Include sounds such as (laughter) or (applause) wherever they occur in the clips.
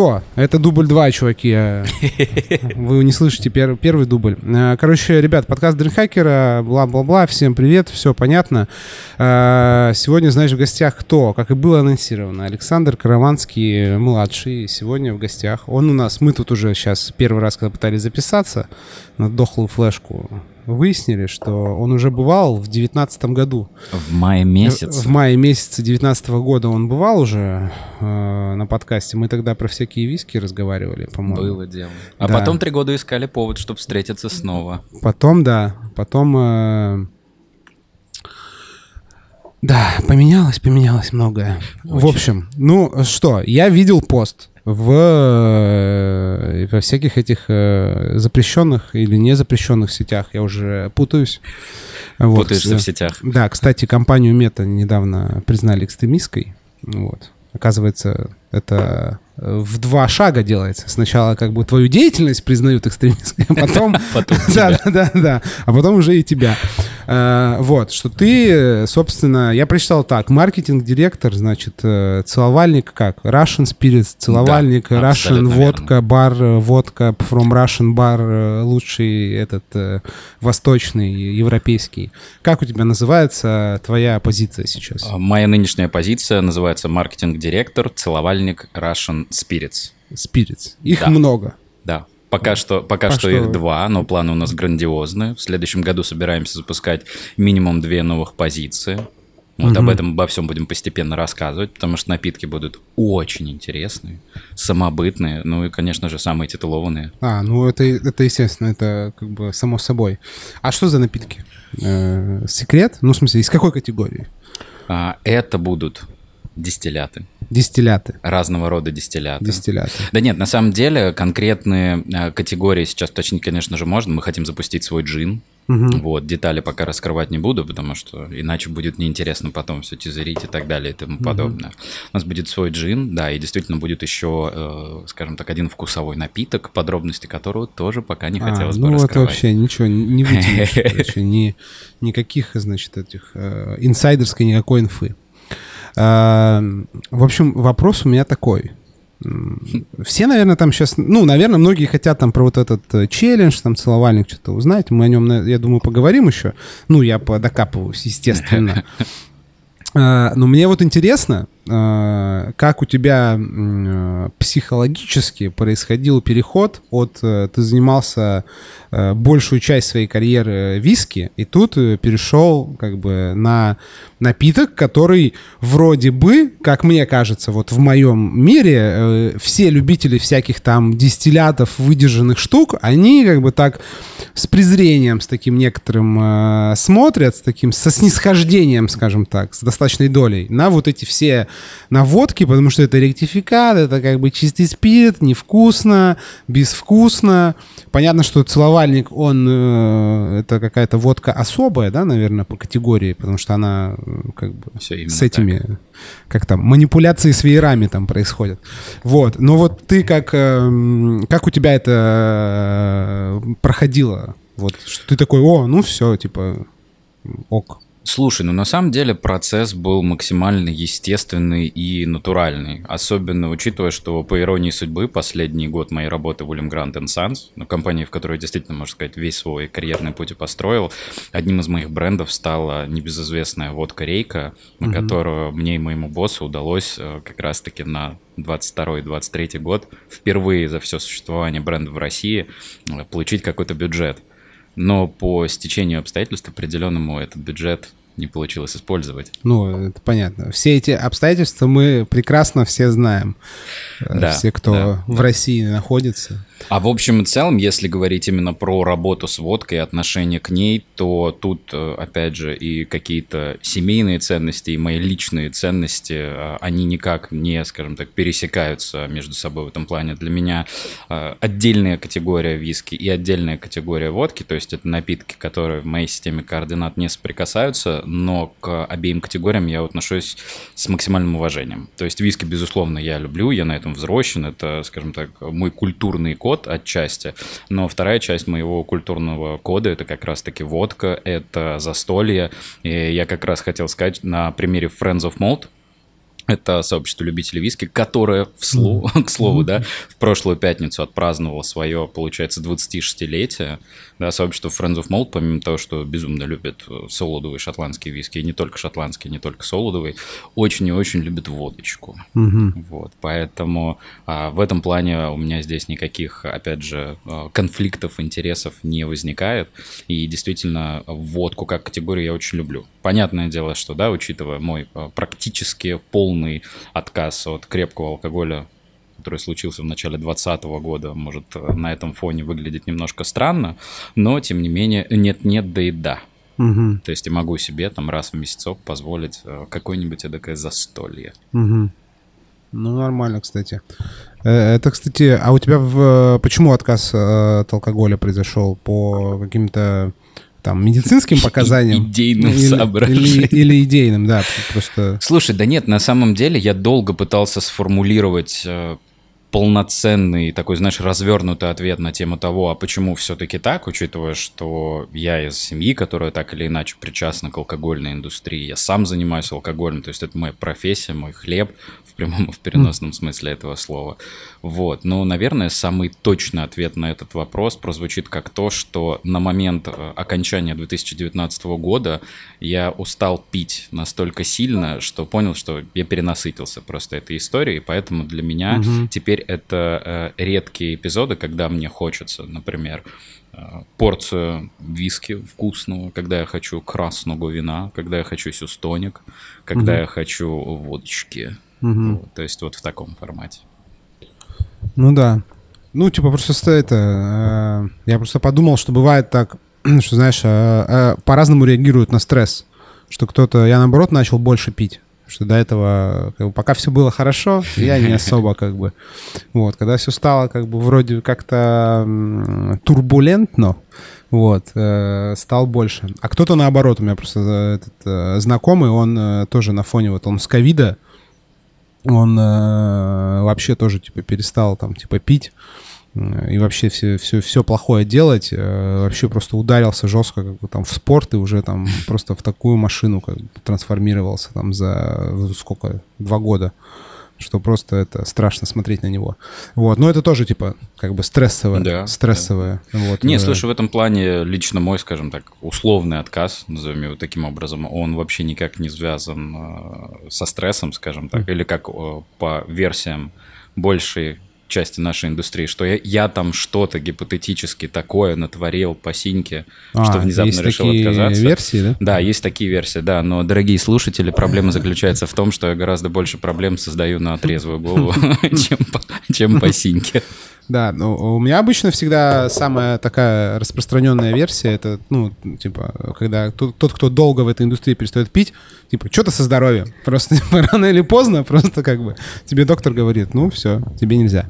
что? Это дубль 2, чуваки. (laughs) Вы не слышите пер- первый дубль. Э, Короче, ребят, подкаст Дринхакера, бла-бла-бла, всем привет, все понятно. Э, Сегодня, знаешь, в гостях кто? Как и было анонсировано, Александр Караванский, младший, сегодня в гостях. Он у нас, мы тут уже сейчас первый раз, когда пытались записаться на дохлую флешку, выяснили, что он уже бывал в девятнадцатом году. В мае месяце. В мае месяце 19 года он бывал уже э, на подкасте. Мы тогда про всякие виски разговаривали, по-моему. Было дело. А Да. потом три года искали повод, чтобы встретиться снова. Потом, да, потом... э, Да, поменялось, поменялось многое. В Очень. общем, ну что, я видел пост в э, во всяких этих э, запрещенных или не запрещенных сетях. Я уже путаюсь. Вот, Путаешься в сетях. Да, кстати, компанию Мета недавно признали экстремистской. Вот. Оказывается, это в два шага делается. Сначала как бы твою деятельность признают экстремистской, а потом... (laughs) (laughs) Да, да, да. А потом уже и тебя. Э, Вот, что ты, собственно, я прочитал так. Маркетинг-директор, значит, э, целовальник как? Russian Spirits, целовальник, Russian водка, бар, водка from Russian бар, э, лучший этот восточный, европейский. Как у тебя называется твоя позиция сейчас? А, Моя нынешняя позиция называется маркетинг-директор, целовальник Russian Spirits. Spirits. Их Да. много. Да. Пока что, пока А что, что? их два, но планы у нас грандиозные. В следующем году собираемся запускать минимум две новых позиции. Вот об этом, обо всем будем постепенно рассказывать, потому что напитки будут очень интересные, самобытные, ну и, конечно же, самые титулованные. А, ну это, это естественно, это как бы само собой. А что за напитки? Э, секрет? Ну, в смысле, из какой категории? А, это будут дистилляты, Дистилляты. разного рода дистилляты. Дистилляты. Да нет, на самом деле конкретные э, категории сейчас уточнить, конечно же, можно. Мы хотим запустить свой джин. Мгм. Вот, детали пока раскрывать не буду, потому что иначе будет неинтересно потом все тизерить и так далее и тому подобное. У нас будет свой джин, да, и действительно будет еще, э, скажем так, один вкусовой напиток, подробности которого тоже пока не А, хотелось ну бы вот раскрывать. вообще ничего не не вытянешь, ни, никаких, значит, этих э, инсайдерской никакой инфы. А, в общем, вопрос у меня такой. Все, наверное, там сейчас, ну, наверное, многие хотят там про вот этот э, челлендж, там, целовальник, что-то узнать. Мы о нем, я думаю, поговорим еще. Ну, я подокапываюсь, естественно. А, (laughs) Но мне вот интересно, как у тебя э, психологически происходил переход от... э, Ты занимался э, большую часть своей карьеры виски, и тут э, перешел как бы на напиток, который вроде бы, как мне кажется, вот в моем мире э, все любители всяких там дистиллятов, выдержанных штук, они как бы так с презрением, с таким некоторым э, смотрят, с таким, со снисхождением, скажем так, с достаточной долей на вот эти все наводки, потому что это ректификат, это как бы чистый спирт, невкусно, безвкусно. Понятно, что целовальник, он, э, это какая-то водка особая, да, наверное, по категории, потому что она э, как бы именно с этими, как там, манипуляции с веерами там происходят. Вот, но вот ты как, эм, как у тебя это э, проходило? Вот, что ты такой, о, ну все, типа, ок. Слушай, ну на самом деле процесс был максимально естественный и натуральный. Особенно учитывая, что по иронии судьбы последний год моей работы в William Grant Sons, ну, компании, в которой я действительно, можно сказать, весь свой карьерный путь и построил, одним из моих брендов стала небезызвестная водка Рейка, на которую мне и моему боссу удалось э, как раз-таки на 22-23 год впервые за все существование бренда в России э, получить какой-то бюджет. Но по стечению обстоятельств определенному этот бюджет не получилось использовать. Ну, это понятно. Все эти обстоятельства мы прекрасно все знаем. Э, Да, все, кто да, в России находится. А в общем и целом, если говорить именно про работу с водкой и отношение к ней, то тут, э, опять же, и какие-то семейные ценности, и мои личные ценности, э, они никак не, скажем так, пересекаются между собой в этом плане. Для меня э, отдельная категория виски и отдельная категория водки, то есть это напитки, которые в моей системе координат не соприкасаются, но к обеим категориям я отношусь с максимальным уважением. То есть виски, безусловно, я люблю, я на этом взросшен, это, скажем так, мой культурный код отчасти, но вторая часть моего культурного кода это как раз-таки водка, это застолье, и я как раз хотел сказать на примере Friends of Malt, Это сообщество любителей виски, которое, в слову, mm-hmm. к слову, да, в прошлую пятницу отпраздновало свое, получается, 26-летие. Да, сообщество Friends of Malt, помимо того, что безумно любит э, солодовые шотландские виски, и не только шотландские, не только солодовые, очень и очень любит водочку. Mm-hmm. Вот, поэтому а, в этом плане у меня здесь никаких, опять же, э, конфликтов, интересов не возникает. И действительно, водку как категорию я очень люблю. Понятное дело, что, да, учитывая мой э, практически полный отказ от крепкого алкоголя который случился в начале 2020 года, может э, на этом фоне выглядеть немножко странно, но тем не менее нет-нет, да и да. Угу. То есть я могу себе там раз в месяцок позволить э, какое-нибудь эдакое застолье. Угу. Ну, нормально, кстати. Э, это, кстати, а у тебя в... почему отказ от алкоголя произошел? По каким-то там медицинским показаниям. Идейным или, соображениям. Или, или идейным, да, просто... Слушай, да нет, на самом деле я долго пытался сформулировать полноценный такой, знаешь, развернутый ответ на тему того, а почему все-таки так, учитывая, что я из семьи, которая так или иначе причастна к алкогольной индустрии, я сам занимаюсь алкоголем, то есть это моя профессия, мой хлеб прямом и в переносном смысле этого слова. Вот, но, наверное, самый точный ответ на этот вопрос прозвучит как то, что на момент э, окончания 2019 года я устал пить настолько сильно, что понял, что я перенасытился просто этой историей, поэтому для меня угу. теперь это э, редкие эпизоды, когда мне хочется, например, э, порцию виски вкусного, когда я хочу красного вина, когда я хочу сюстоник, когда угу. я хочу водочки. Угу. Вот, то есть вот в таком формате. Ну да. Ну, типа, просто это... Э, я просто подумал, что бывает так, (clears throat) что, знаешь, э, э, по-разному реагируют на стресс. Что кто-то... Я, наоборот, начал больше пить что до этого, как бы, пока все было хорошо, (laughs) я не особо как бы... Вот, когда все стало как бы вроде как-то турбулентно, вот, э, стал больше. А кто-то наоборот, у меня просто э, этот, э, знакомый, он э, тоже на фоне вот он с ковида, он э, вообще тоже типа перестал там типа пить, и вообще все, все, все плохое делать, э, вообще просто ударился жестко как бы, там в спорт и уже там просто в такую машину как бы, трансформировался там за сколько, два года, что просто это страшно смотреть на него. Вот, но это тоже типа как бы стрессовое, да, стрессовое. Да. Вот, Не, э... слушай, в этом плане лично мой, скажем так, условный отказ, назовем его таким образом, он вообще никак не связан э, со стрессом, скажем так, mm. или как э, по версиям большей части нашей индустрии, что я, я там что-то гипотетически такое натворил по синьке, а, что внезапно решил такие отказаться. версии, да? Да, есть такие версии, да. Но, дорогие слушатели, проблема заключается в том, что я гораздо больше проблем создаю на трезвую голову, (laughs) чем по синьке. Да, ну, у меня обычно всегда самая такая распространенная версия, это, ну, типа, когда тот, тот кто долго в этой индустрии перестает пить, типа, что-то со здоровьем. (laughs) Просто типа, рано или поздно просто как бы тебе доктор говорит, ну, все, тебе нельзя.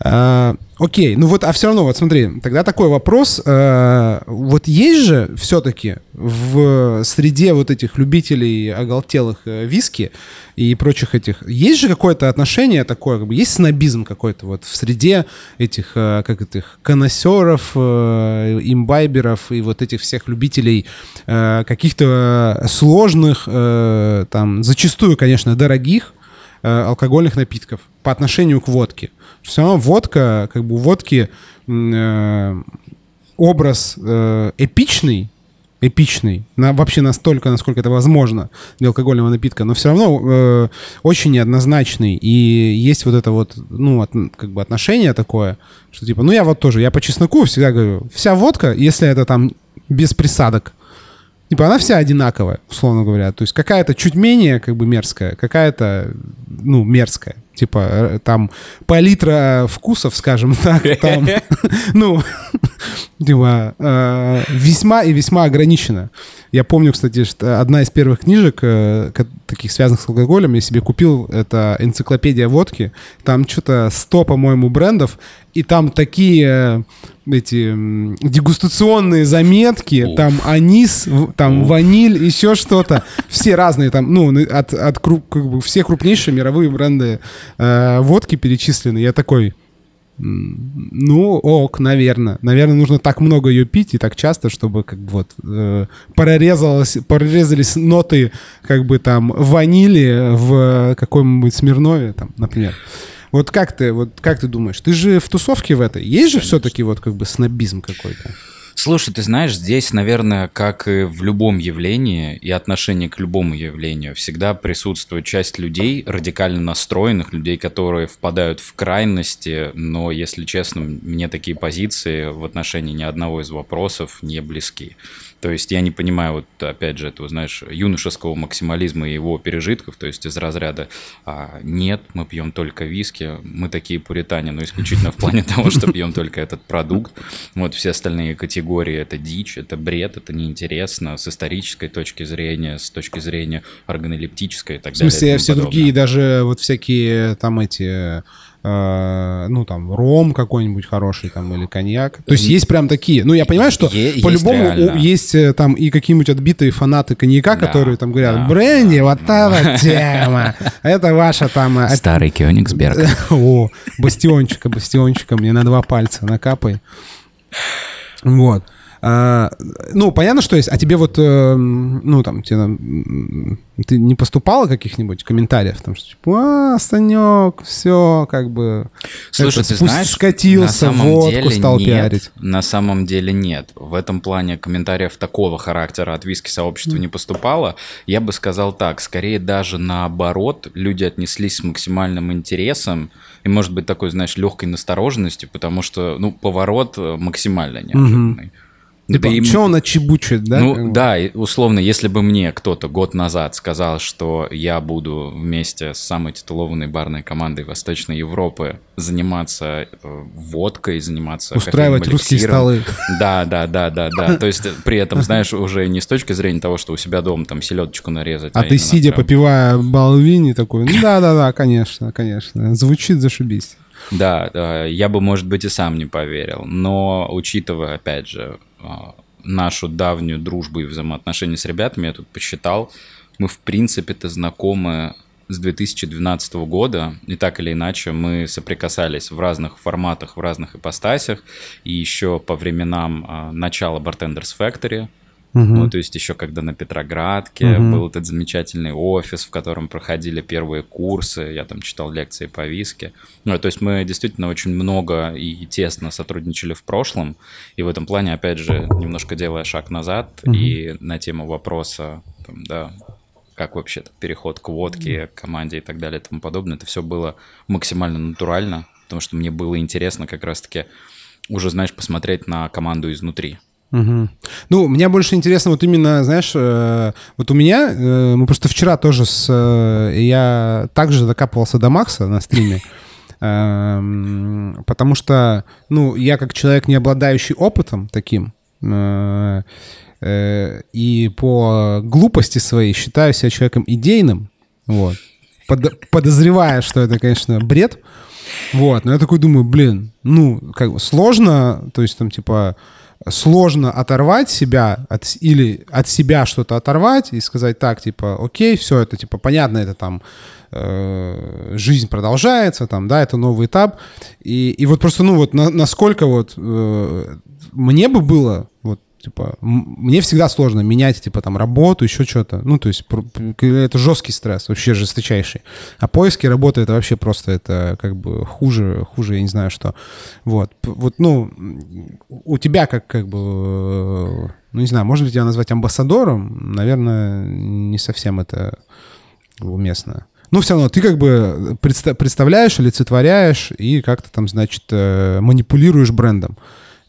А, окей, ну вот, а все равно, вот смотри, тогда такой вопрос. А, вот есть же все-таки в среде вот этих любителей оголтелых э, виски и прочих этих, есть же какое-то отношение такое, как бы, есть снобизм какой-то вот в среде этих, э, как этих, конносеров, э, имбайберов и вот этих всех любителей каких-то сложных, там, зачастую, конечно, дорогих алкогольных напитков по отношению к водке все равно водка, как бы у водки э, образ э, эпичный, эпичный, на, вообще настолько, насколько это возможно для алкогольного напитка, но все равно э, очень неоднозначный. И есть вот это вот, ну, от, как бы отношение такое, что типа, ну я вот тоже, я по чесноку всегда говорю, вся водка, если это там без присадок, Типа она вся одинаковая, условно говоря. То есть какая-то чуть менее как бы мерзкая, какая-то, ну, мерзкая. Типа э, там палитра вкусов, скажем (laughs) так, там, (laughs) ну, (laughs) типа э, весьма и весьма ограничена. Я помню, кстати, что одна из первых книжек, э, таких связанных с алкоголем, я себе купил, это энциклопедия водки. Там что-то 100, по-моему, брендов, и там такие эти дегустационные заметки, Уф. там анис, там Уф. ваниль, еще что-то, все разные там, ну, от, от как бы все крупнейшие мировые бренды э, водки перечислены. Я такой, Ну, ок, наверное. Наверное, нужно так много ее пить и так часто, чтобы как бы вот э, прорезалось, прорезались ноты как бы там ванили в каком-нибудь Смирнове, там, например. Вот как ты, вот как ты думаешь, ты же в тусовке в этой, есть же все-таки вот как бы снобизм какой-то? Слушай, ты знаешь, здесь, наверное, как и в любом явлении и отношении к любому явлению, всегда присутствует часть людей, радикально настроенных, людей, которые впадают в крайности, но, если честно, мне такие позиции в отношении ни одного из вопросов не близки. То есть я не понимаю, вот опять же, этого, знаешь, юношеского максимализма и его пережитков, то есть из разряда а, «нет, мы пьем только виски, мы такие пуритане», но исключительно в плане того, что пьем только этот продукт. Вот все остальные категории – это дичь, это бред, это неинтересно с исторической точки зрения, с точки зрения органолептической и так далее. В смысле, все подобное. другие, даже вот всякие там эти Э, ну, там, ром какой-нибудь хороший там или коньяк. То есть есть прям такие. Ну, я понимаю, что по-любому есть э, там и какие-нибудь отбитые фанаты коньяка, да, которые там говорят, да, бренди, да, вот эта тема, (laughs) это ваша там... Э, Старый Кёнигсберг. (laughs) О, бастиончика, бастиончика, мне на два пальца накапай. Вот. А, ну, понятно, что есть. А тебе вот, э, ну, там, тебе, ты не поступало каких-нибудь комментариев? Там, что типа, а, Санек, все, как бы... Слушай, это, ты знаешь, скатился, на самом водку деле стал нет, пиарить. На самом деле нет. В этом плане комментариев такого характера от виски-сообщества mm. не поступало. Я бы сказал так, скорее даже наоборот, люди отнеслись с максимальным интересом и, может быть, такой, знаешь, легкой настороженностью, потому что, ну, поворот э, максимально неожиданный. Mm-hmm. Типа, да что он отчебучит, да? Ну, да, условно, если бы мне кто-то год назад сказал, что я буду вместе с самой титулованной барной командой Восточной Европы заниматься э, водкой, заниматься Устраивать русские столы. Да, да, да, да, да. То есть при этом, (laughs) знаешь, уже не с точки зрения того, что у себя дома там селедочку нарезать. А, а ты сидя, прям... попивая балвини, такой, ну да-да-да, конечно, конечно. Звучит зашибись. Да, да, я бы, может быть, и сам не поверил. Но учитывая, опять же, нашу давнюю дружбу и взаимоотношения с ребятами, я тут посчитал, мы в принципе-то знакомы с 2012 года, и так или иначе мы соприкасались в разных форматах, в разных ипостасях, и еще по временам а, начала Bartenders Factory, Угу. Ну, то есть еще когда на Петроградке угу. был этот замечательный офис, в котором проходили первые курсы, я там читал лекции по виске. Ну, то есть мы действительно очень много и тесно сотрудничали в прошлом, и в этом плане, опять же, немножко делая шаг назад, угу. и на тему вопроса, там, да, как вообще переход к водке, к команде и так далее и тому подобное, это все было максимально натурально, потому что мне было интересно как раз-таки уже, знаешь, посмотреть на команду изнутри. Угу. Ну, мне больше интересно вот именно, знаешь, э, вот у меня, э, мы просто вчера тоже с... Э, я также докапывался до Макса на стриме, (laughs) э, потому что, ну, я как человек, не обладающий опытом таким, э, э, и по глупости своей считаю себя человеком идейным, вот, под, подозревая, что это, конечно, бред, вот, но я такой думаю, блин, ну, как бы сложно, то есть там, типа, сложно оторвать себя от, или от себя что-то оторвать и сказать так, типа, окей, все это, типа, понятно, это там э, жизнь продолжается, там, да, это новый этап. И, и вот просто, ну, вот на, насколько вот э, мне бы было Типа, мне всегда сложно менять, типа, там, работу, еще что-то. Ну, то есть, это жесткий стресс, вообще жесточайший. А поиски работы, это вообще просто, это как бы хуже, хуже, я не знаю что. Вот, вот, ну, у тебя как, как бы, ну, не знаю, может быть, тебя назвать амбассадором, наверное, не совсем это уместно. Ну, все равно ты как бы представляешь, олицетворяешь и как-то там, значит, э, манипулируешь брендом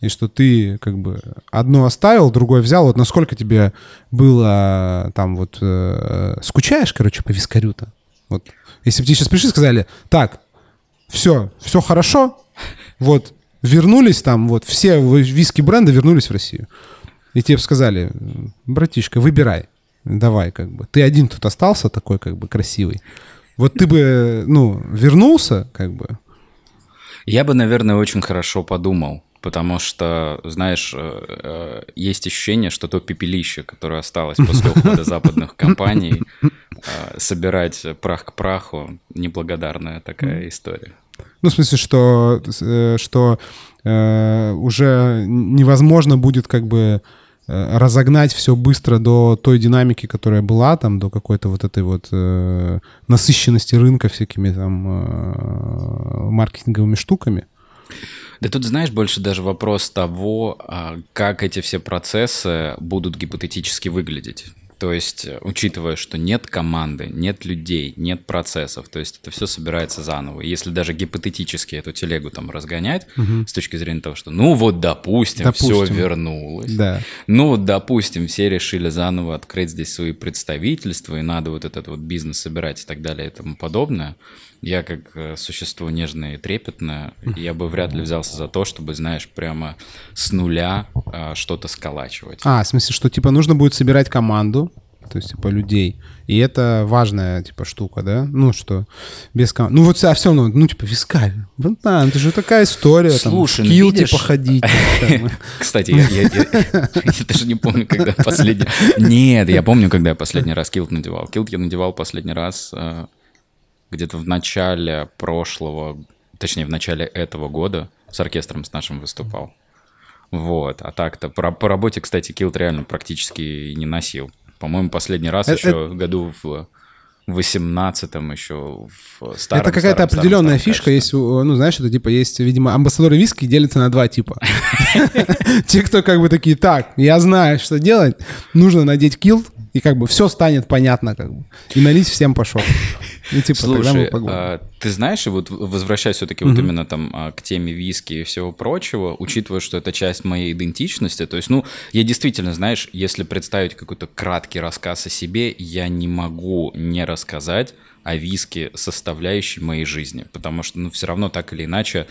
и что ты как бы одно оставил, другое взял. Вот насколько тебе было там вот... Э, скучаешь, короче, по вискарю-то? Вот. Если бы тебе сейчас пришли и сказали, так, все, все хорошо, вот, вернулись там, вот, все виски-бренды вернулись в Россию. И тебе сказали, братишка, выбирай, давай, как бы. Ты один тут остался такой, как бы, красивый. Вот ты бы, ну, вернулся, как бы. Я бы, наверное, очень хорошо подумал потому что, знаешь, э, э, есть ощущение, что то пепелище, которое осталось после ухода (laughs) западных компаний, э, собирать прах к праху, неблагодарная такая история. Ну, в смысле, что, что э, уже невозможно будет как бы разогнать все быстро до той динамики, которая была, там, до какой-то вот этой вот э, насыщенности рынка всякими там э, маркетинговыми штуками. Да тут, знаешь, больше даже вопрос того, а, как эти все процессы будут гипотетически выглядеть. То есть, э, учитывая, что нет команды, нет людей, нет процессов, то есть это все собирается заново. И если даже гипотетически эту телегу там разгонять, угу. с точки зрения того, что ну вот допустим, допустим. все вернулось. Да. Ну вот допустим, все решили заново открыть здесь свои представительства, и надо вот этот вот бизнес собирать и так далее и тому подобное. Я как э, существо нежное и трепетное, я бы вряд ли взялся за то, чтобы, знаешь, прямо с нуля а, что-то сколачивать. А, в смысле, что типа нужно будет собирать команду, то есть типа людей. И это важная типа штука, да? Ну что без команды. Ну вот а все равно, ну типа вискаль. Ну да, это же такая история. Слушай, там, ну, видишь... типа ходить. Кстати, я даже не помню, когда последний... Нет, я помню, когда я последний раз килт надевал. Килт я надевал последний раз э, где-то в начале прошлого, точнее, в начале этого года с оркестром с нашим выступал. Вот, а так-то по, по работе, кстати, килт реально практически не носил. По-моему, последний раз это, еще это... году в 18-м еще в старом Это какая-то определенная старом, фишка, есть, ну, знаешь, это типа есть, видимо, амбассадоры виски делятся на два типа. (laughs) Те, кто как бы такие, так, я знаю, что делать, нужно надеть килт, и как бы все станет понятно, как бы. И налить всем пошел. И типа Слушай, а, ты знаешь, и вот возвращаясь все-таки вот именно там а, к теме виски и всего прочего, учитывая, что это часть моей идентичности, то есть, ну, я действительно, знаешь, если представить какой-то краткий рассказ о себе, я не могу не рассказать о виске составляющей моей жизни, потому что, ну, все равно так или иначе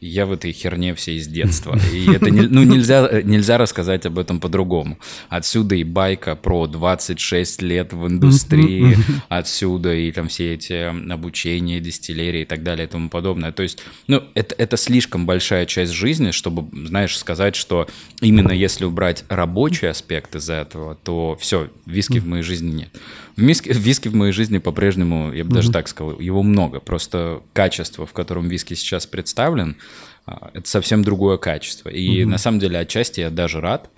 я в этой херне все из детства, (laughs) и это, не, ну, нельзя, нельзя рассказать об этом по-другому. Отсюда и байка про 26 лет в индустрии, отсюда и там все эти обучения, дистиллерии и так далее и тому подобное. То есть, ну, это, это слишком большая часть жизни, чтобы, знаешь, сказать, что именно если убрать рабочий аспект из этого, то все, виски в моей жизни нет. В виски, виски в моей жизни по-прежнему, я бы даже так сказал, его много. Просто качество, в котором виски сейчас представлен, а, это совсем другое качество. И на самом деле отчасти я даже рад,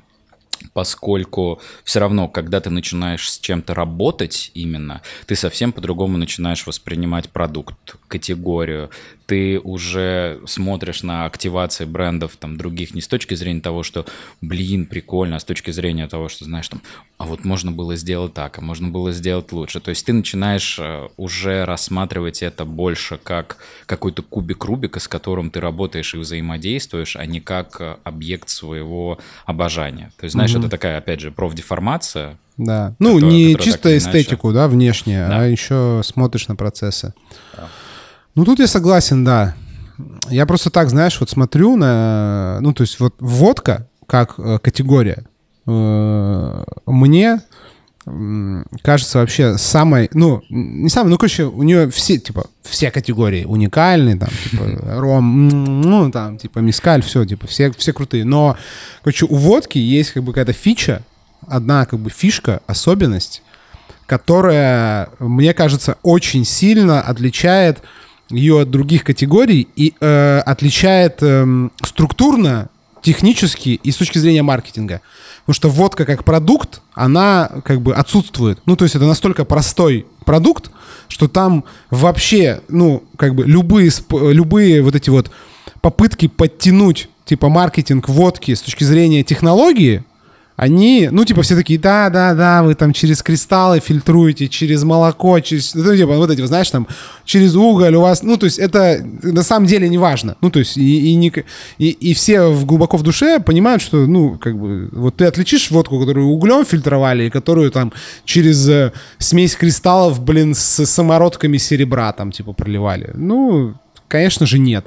поскольку все равно, когда ты начинаешь с чем-то работать именно, ты совсем по-другому начинаешь воспринимать продукт, категорию, ты уже смотришь на активации брендов там других не с точки зрения того, что, блин, прикольно, а с точки зрения того, что, знаешь, там, а вот можно было сделать так, а можно было сделать лучше. То есть ты начинаешь э, уже рассматривать это больше как какой-то кубик Рубика, с которым ты работаешь и взаимодействуешь, а не как э, объект своего обожания. То есть, знаешь, mm-hmm. это такая, опять же, профдеформация, да. Ну, которая, не которая чисто эстетику, да, внешне, да. а еще смотришь на процессы. Да. Ну, тут я согласен, да. Я просто так, знаешь, вот смотрю на... Ну, то есть вот водка как э, категория э, мне кажется вообще самой, ну, не самой, ну, короче, у нее все, типа, все категории уникальные, там, типа, (laughs) ром, ну, там, типа, мискаль, все, типа, все, все крутые. Но, короче, у водки есть, как бы, какая-то фича, одна, как бы, фишка, особенность, которая, мне кажется, очень сильно отличает ее от других категорий и э, отличает э, структурно, технически и с точки зрения маркетинга. Потому что водка как продукт, она как бы отсутствует. Ну, то есть это настолько простой продукт, что там вообще, ну, как бы любые, любые вот эти вот попытки подтянуть типа маркетинг водки с точки зрения технологии, они, ну, типа, все такие, да, да, да, вы там через кристаллы фильтруете, через молоко, через, ну, типа, вот эти, знаешь, там, через уголь у вас, ну, то есть это на самом деле не важно. Ну, то есть и, и, не, и, и все в, глубоко в душе понимают, что, ну, как бы, вот ты отличишь водку, которую углем фильтровали, и которую там через э, смесь кристаллов, блин, с самородками серебра там, типа, проливали. Ну, конечно же, нет.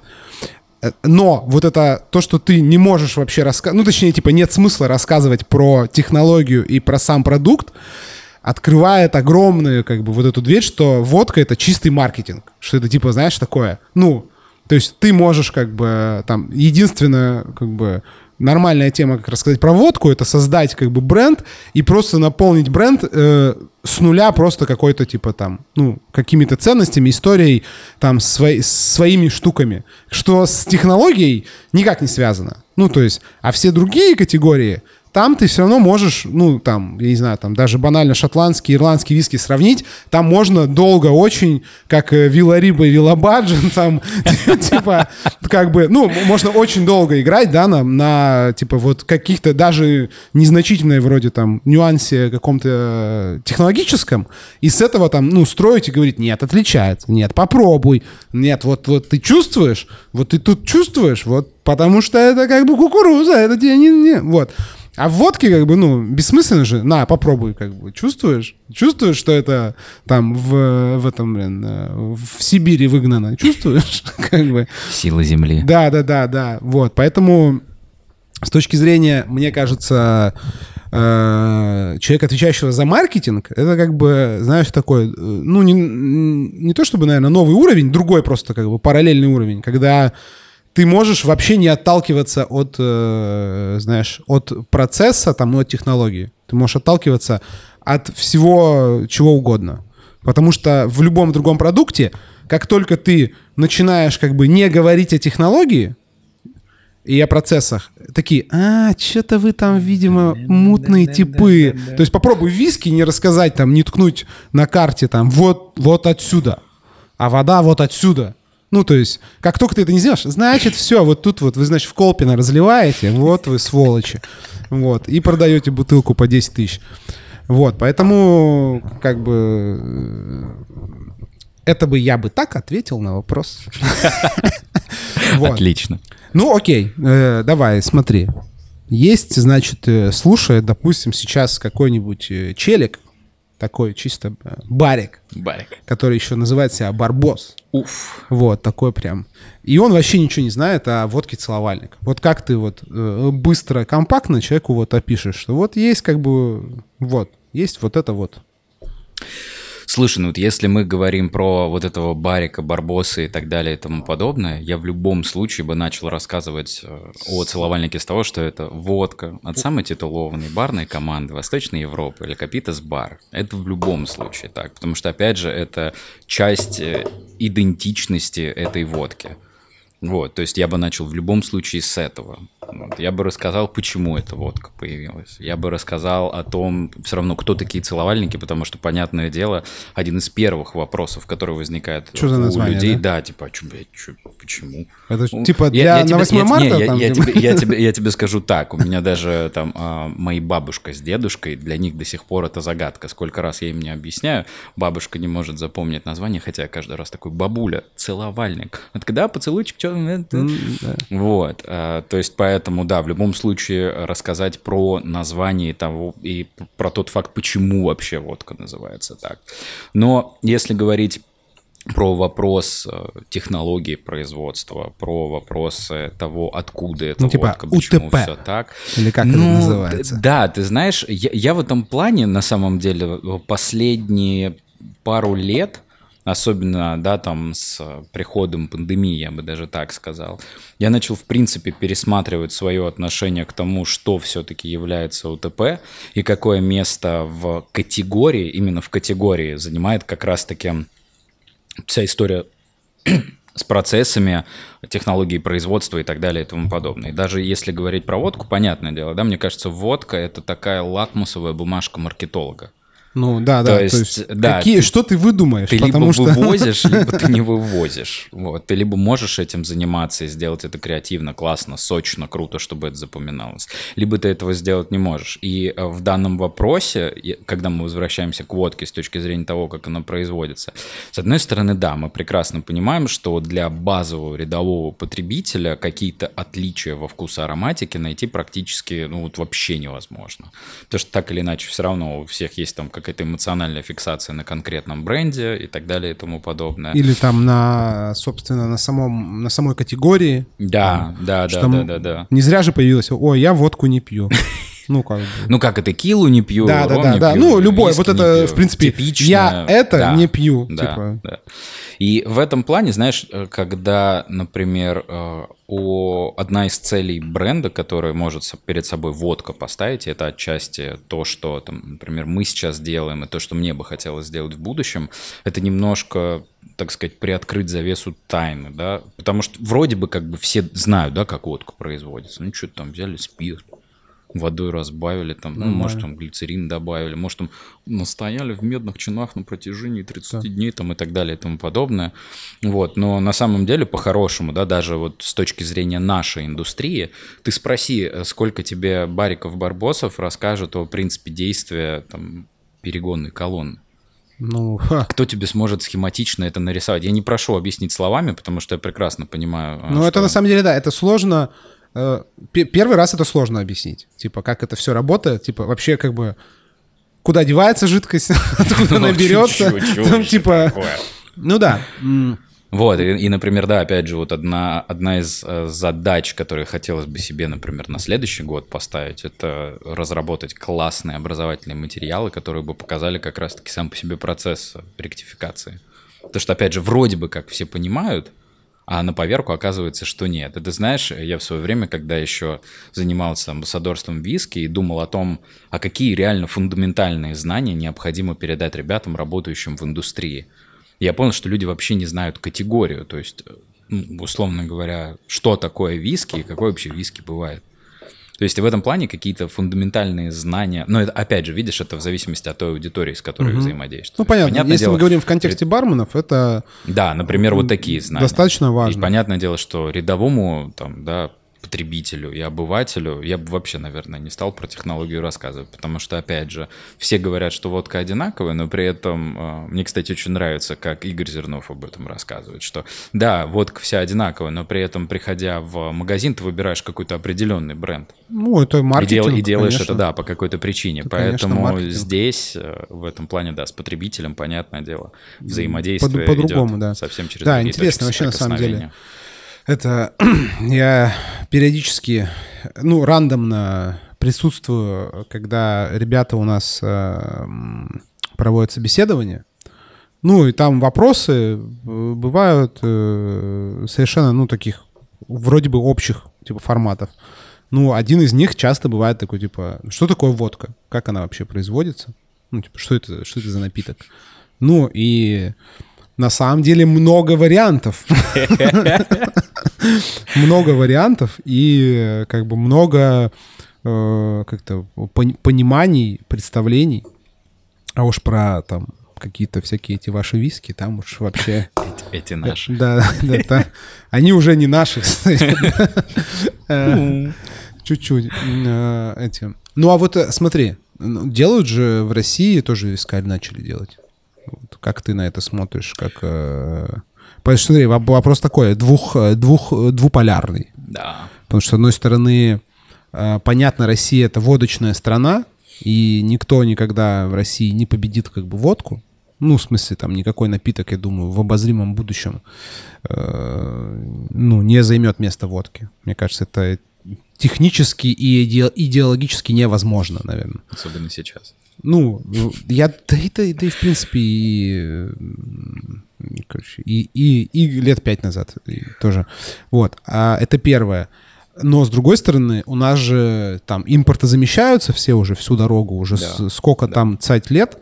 Но вот это то, что ты не можешь вообще рассказывать, ну, точнее, типа, нет смысла рассказывать про технологию и про сам продукт, открывает огромную, как бы, вот эту дверь, что водка — это чистый маркетинг. Что это, типа, знаешь, такое, ну, То есть ты можешь как бы там единственное как бы нормальная тема, как рассказать про водку, это создать как бы бренд и просто наполнить бренд э, с нуля просто какой-то типа там, ну, какими-то ценностями, историей, там, свои, своими штуками, что с технологией никак не связано. Ну, то есть, а все другие категории, там ты все равно можешь, ну, там, я не знаю, там даже банально шотландский, ирландский виски сравнить, там можно долго очень, как э, Вилла Риба и Вилла Баджин, (laughs) там, (laughs) типа, как бы, ну, можно очень долго играть, да, на, на типа, вот каких-то даже незначительной вроде там нюансе каком-то э, технологическом, и с этого там, ну, строить и говорить, нет, отличается, нет, попробуй, нет, вот, вот ты чувствуешь, вот ты тут чувствуешь, вот, потому что это как бы кукуруза, это тебе не, не, вот. А в водке, как бы, ну, бессмысленно же. На, попробуй, как бы. Чувствуешь? Чувствуешь, что это там в, в этом, блин, э, в Сибири выгнано? Чувствуешь? (laughs) Как бы. Сила земли. Да, да, да, да. Вот, поэтому с точки зрения, мне кажется, э, человека, отвечающего за маркетинг, это как бы, знаешь, такой, э, ну, не, не то чтобы, наверное, новый уровень, другой просто как бы параллельный уровень, когда ты можешь вообще не отталкиваться от, э, знаешь, от процесса, там, от технологии. Ты можешь отталкиваться от всего чего угодно. Потому что в любом другом продукте, как только ты начинаешь как бы не говорить о технологии и о процессах, такие, а, что-то вы там, видимо, мутные типы. То есть попробуй виски не рассказать, там, не ткнуть на карте, там, вот, вот отсюда, а вода вот отсюда. Ну, то есть, как только ты это не сделаешь, значит, все, вот тут вот вы, значит, в Колпино разливаете, вот вы сволочи. Вот, и продаете бутылку по 10 тысяч. Вот, поэтому, как бы, это бы я бы так ответил на вопрос. (laughs) Отлично. Ну, окей, э, давай, смотри. Есть, значит, э, слушает, допустим, сейчас какой-нибудь э, челик, такой чисто барик, барик, который еще называет себя барбос. Уф. Вот, такой прям. И он вообще ничего не знает о водке целовальник. Вот как ты вот э, быстро, компактно человеку вот опишешь, что вот есть как бы, вот, есть вот это вот. Слушай, ну вот если мы говорим про вот этого Барика, Барбоса и так далее и тому подобное, я в любом случае бы начал рассказывать э, о целовальнике с того, что это водка от самой титулованной барной команды Восточной Европы, или Капитас Бар. Это в любом случае так, потому что, опять же, это часть э, идентичности этой водки. Вот, то есть я бы начал в любом случае с этого. Вот. Я бы рассказал, почему эта водка появилась. Я бы рассказал о том, все равно, кто такие целовальники, потому что, понятное дело, один из первых вопросов, который возникает что у название, людей, да, да типа, а чё, блядь, чё, почему? Это ну, типа для я, я на 8 тебе, марта? Не, там, я, я, тебе, я, тебе, (laughs) я тебе скажу так, у меня даже там а, мои бабушка с дедушкой, для них до сих пор это загадка. Сколько раз я им не объясняю, бабушка не может запомнить название, хотя каждый раз такой, бабуля, целовальник. Вот когда поцелуйчик, что... Вот, а, то есть поэтому Поэтому, да, в любом случае рассказать про название того и про тот факт, почему вообще водка называется так. Но если говорить про вопрос э, технологии производства, про вопросы того, откуда это ну, типа водка, почему УТП. все так. Или как ну, это называется? Да, ты знаешь, я, я в этом плане, на самом деле, последние пару лет особенно, да, там с приходом пандемии, я бы даже так сказал, я начал, в принципе, пересматривать свое отношение к тому, что все-таки является УТП и какое место в категории, именно в категории занимает как раз-таки вся история (clears throat) с процессами, технологии производства и так далее и тому подобное. И даже если говорить про водку, понятное дело, да, мне кажется, водка – это такая лакмусовая бумажка маркетолога. Ну да, да. То есть, то есть да, какие, ты, что ты выдумаешь? Ты потому либо что... вывозишь, (laughs) либо ты не вывозишь. Вот. Ты либо можешь этим заниматься и сделать это креативно, классно, сочно, круто, чтобы это запоминалось, либо ты этого сделать не можешь. И э, в данном вопросе, когда мы возвращаемся к водке с точки зрения того, как она производится, с одной стороны, да, мы прекрасно понимаем, что для базового рядового потребителя какие-то отличия во вкусе ароматики найти практически ну, вот вообще невозможно. Потому что так или иначе все равно у всех есть там какая-то эмоциональная фиксация на конкретном бренде и так далее и тому подобное. Или там на, собственно, на, самом, на самой категории. Да, да, да, да, да, да. Не зря же появилось, ой, я водку не пью. (laughs) Ну, как бы. Ну, как это, килу не пью, Да, да, да, не да. пью, Ну, любой, вот это, в принципе, Типично, я это да. не пью. Да, Типа, да. И в этом плане, знаешь, э, когда, например, э, о, одна из целей бренда, которая может перед собой водка поставить, это отчасти то, что, там, например, мы сейчас делаем, и то, что мне бы хотелось сделать в будущем, это немножко, так сказать, приоткрыть завесу тайны, да, потому что вроде бы как бы все знают, да, как водка производится, ну, что-то там взяли спирт, водой разбавили, там, ну, может, там глицерин добавили, может, там настояли в медных чинах на протяжении 30 дней там, и так далее и тому подобное. Вот. Но на самом деле, по-хорошему, да, даже вот с точки зрения нашей индустрии, ты спроси, э, сколько тебе бариков-барбосов расскажут о принципе действия там, перегонной колонны. ну, ха. Кто тебе сможет схематично это нарисовать? Я не прошу объяснить словами, потому что я прекрасно понимаю. а, Ну, это что- на самом деле, да, это сложно. Э, пе- Первый раз это сложно объяснить. Типа, как это все работает. Типа, вообще, как бы, куда девается жидкость, (laughs) откуда она Ну, берется. чуть-чуть, чуть Там, типа, такое. ну да. Вот, и, и, например, да, опять же, вот одна, одна из э, задач, которые хотелось бы себе, например, на следующий год поставить, это разработать классные образовательные материалы, которые бы показали как раз-таки сам по себе процесс ректификации. Потому что, опять же, вроде бы как все понимают, а на поверку оказывается, что нет. Ты знаешь, я в свое время, когда еще занимался амбассадорством виски и думал о том, а какие реально фундаментальные знания необходимо передать ребятам, работающим в индустрии, я понял, что люди вообще не знают категорию, то есть, условно говоря, что такое виски и какой вообще виски бывает. То есть в этом плане какие-то фундаментальные знания, но это, опять же, видишь, это в зависимости от той аудитории, с которой Мгм. взаимодействуешь. Ну, понятно. Если дело, мы говорим в контексте барменов, это Да, например, вот такие знания. достаточно И важно. понятное дело, что рядовому там, да, потребителю и обывателю я бы вообще, наверное, не стал про технологию рассказывать, потому что, опять же, все говорят, что водка одинаковая, но при этом э, мне, кстати, очень нравится, как Игорь Зернов об этом рассказывает, что да, водка вся одинаковая, но при этом, приходя в магазин, ты выбираешь какой-то определенный бренд. Ну, это И, маркетинг, дел- и делаешь конечно. это, да, по какой-то причине. Это, конечно, Поэтому маркетинг. здесь, э, в этом плане, да, с потребителем, понятное дело, взаимодействие По- по-другому, да. совсем через Да, интересно вообще, на самом деле. Это (clears throat) я периодически, ну, рандомно присутствую, когда ребята у нас э, проводят собеседование. Ну, и там вопросы э, бывают э, совершенно, ну, таких вроде бы общих, типа, форматов. Ну, один из них часто бывает такой, типа, что такое водка? Как она вообще производится? Ну, типа, что это, что это за напиток? Ну, и на самом деле много вариантов. (laughs) Много вариантов и э, как бы много э, как-то пони- пониманий, представлений. А уж про там какие-то всякие эти ваши виски, там уж вообще... Эти, наши. Да, да, да. Они уже не наши. (laughs) Э, Чуть-чуть. Эти. Ну, а вот смотри, ну, делают же в России тоже вискарь начали делать. Вот Как ты на это смотришь? Как... э, Потому что, смотри, воп- вопрос такой, двух, э, двух, э, двуполярный. Да. Потому что, с одной стороны, понятно, Россия — это водочная страна, и никто никогда в России не победит как бы водку. Ну, в смысле, там никакой напиток, я думаю, в обозримом будущем э, ну, не займет место водки. Мне кажется, это технически и иде- идеологически невозможно, наверное. Особенно сейчас. Ну, я, да и, да, и- да и в принципе, и, короче, и, и, и лет пять назад и тоже. Вот, а это первое. Но, с другой стороны, у нас же там импорты замещаются все уже всю дорогу, уже Да, с- сколько там цать лет.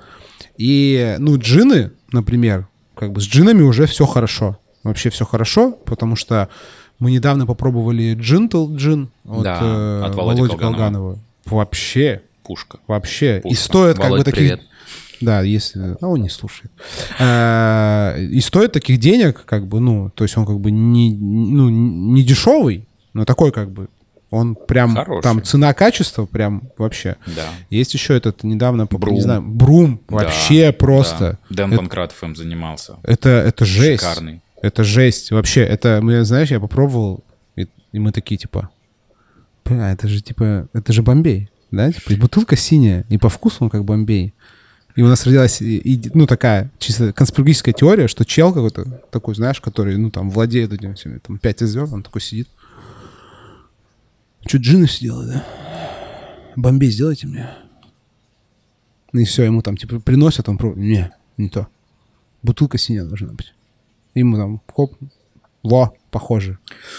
И, ну, джины, например, как бы с джинами уже все хорошо. Вообще все хорошо, потому что мы недавно попробовали джинтл джин от, Да, э, от Володи Володи Колганова. Колганова. Вообще Пушка. Вообще. И Пушка. стоит как Володь, бы таких... привет. Да, если... А он не слушает. А, И стоит таких денег, как бы, ну, то есть он как бы не, ну, не дешевый, но такой как бы, он прям, Хороший. там цена-качество прям вообще. Да. Есть еще этот недавно, Брум. не знаю, Брум, Да, вообще просто. да. Дэн Панкратов им занимался. Это, это жесть. Шикарный. Это жесть. Вообще, это, мы, знаешь, я попробовал, и, и мы такие, типа, бля, это же, типа, это же Бомбей, да? Типа, и бутылка синяя, и по вкусу он как Бомбей. И у нас родилась, и- и, ну, такая чисто конспирологическая теория, что чел какой-то такой, знаешь, который, ну, там, владеет этим всеми, там, пять звезд, он такой сидит. Что, джины все да? Бомбей сделайте мне. И все, ему там типа приносят, он пробует. Не, не то. Бутылка синяя должна быть. Ему там, хоп, во, похоже.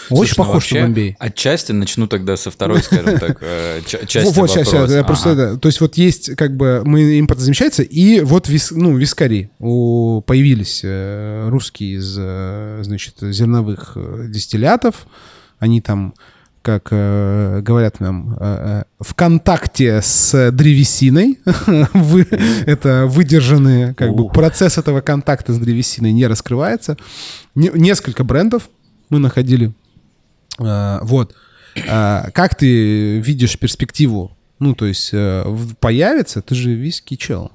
Очень ну похож на Бомбей. Отчасти начну тогда со второй, скажем так, э, части Вот, сейчас, я просто, то есть вот есть как бы, мы импортозамещается, и вот ну, вискари появились э, русские из, э, значит, зерновых дистиллятов, они там как э, говорят нам, э, в контакте с древесиной. (laughs) Вы, это выдержанные, как бы процесс этого контакта с древесиной не раскрывается. Не, несколько брендов мы находили. Э, вот. Э, как ты видишь перспективу? Ну, то есть э, появится, ты же виски чел.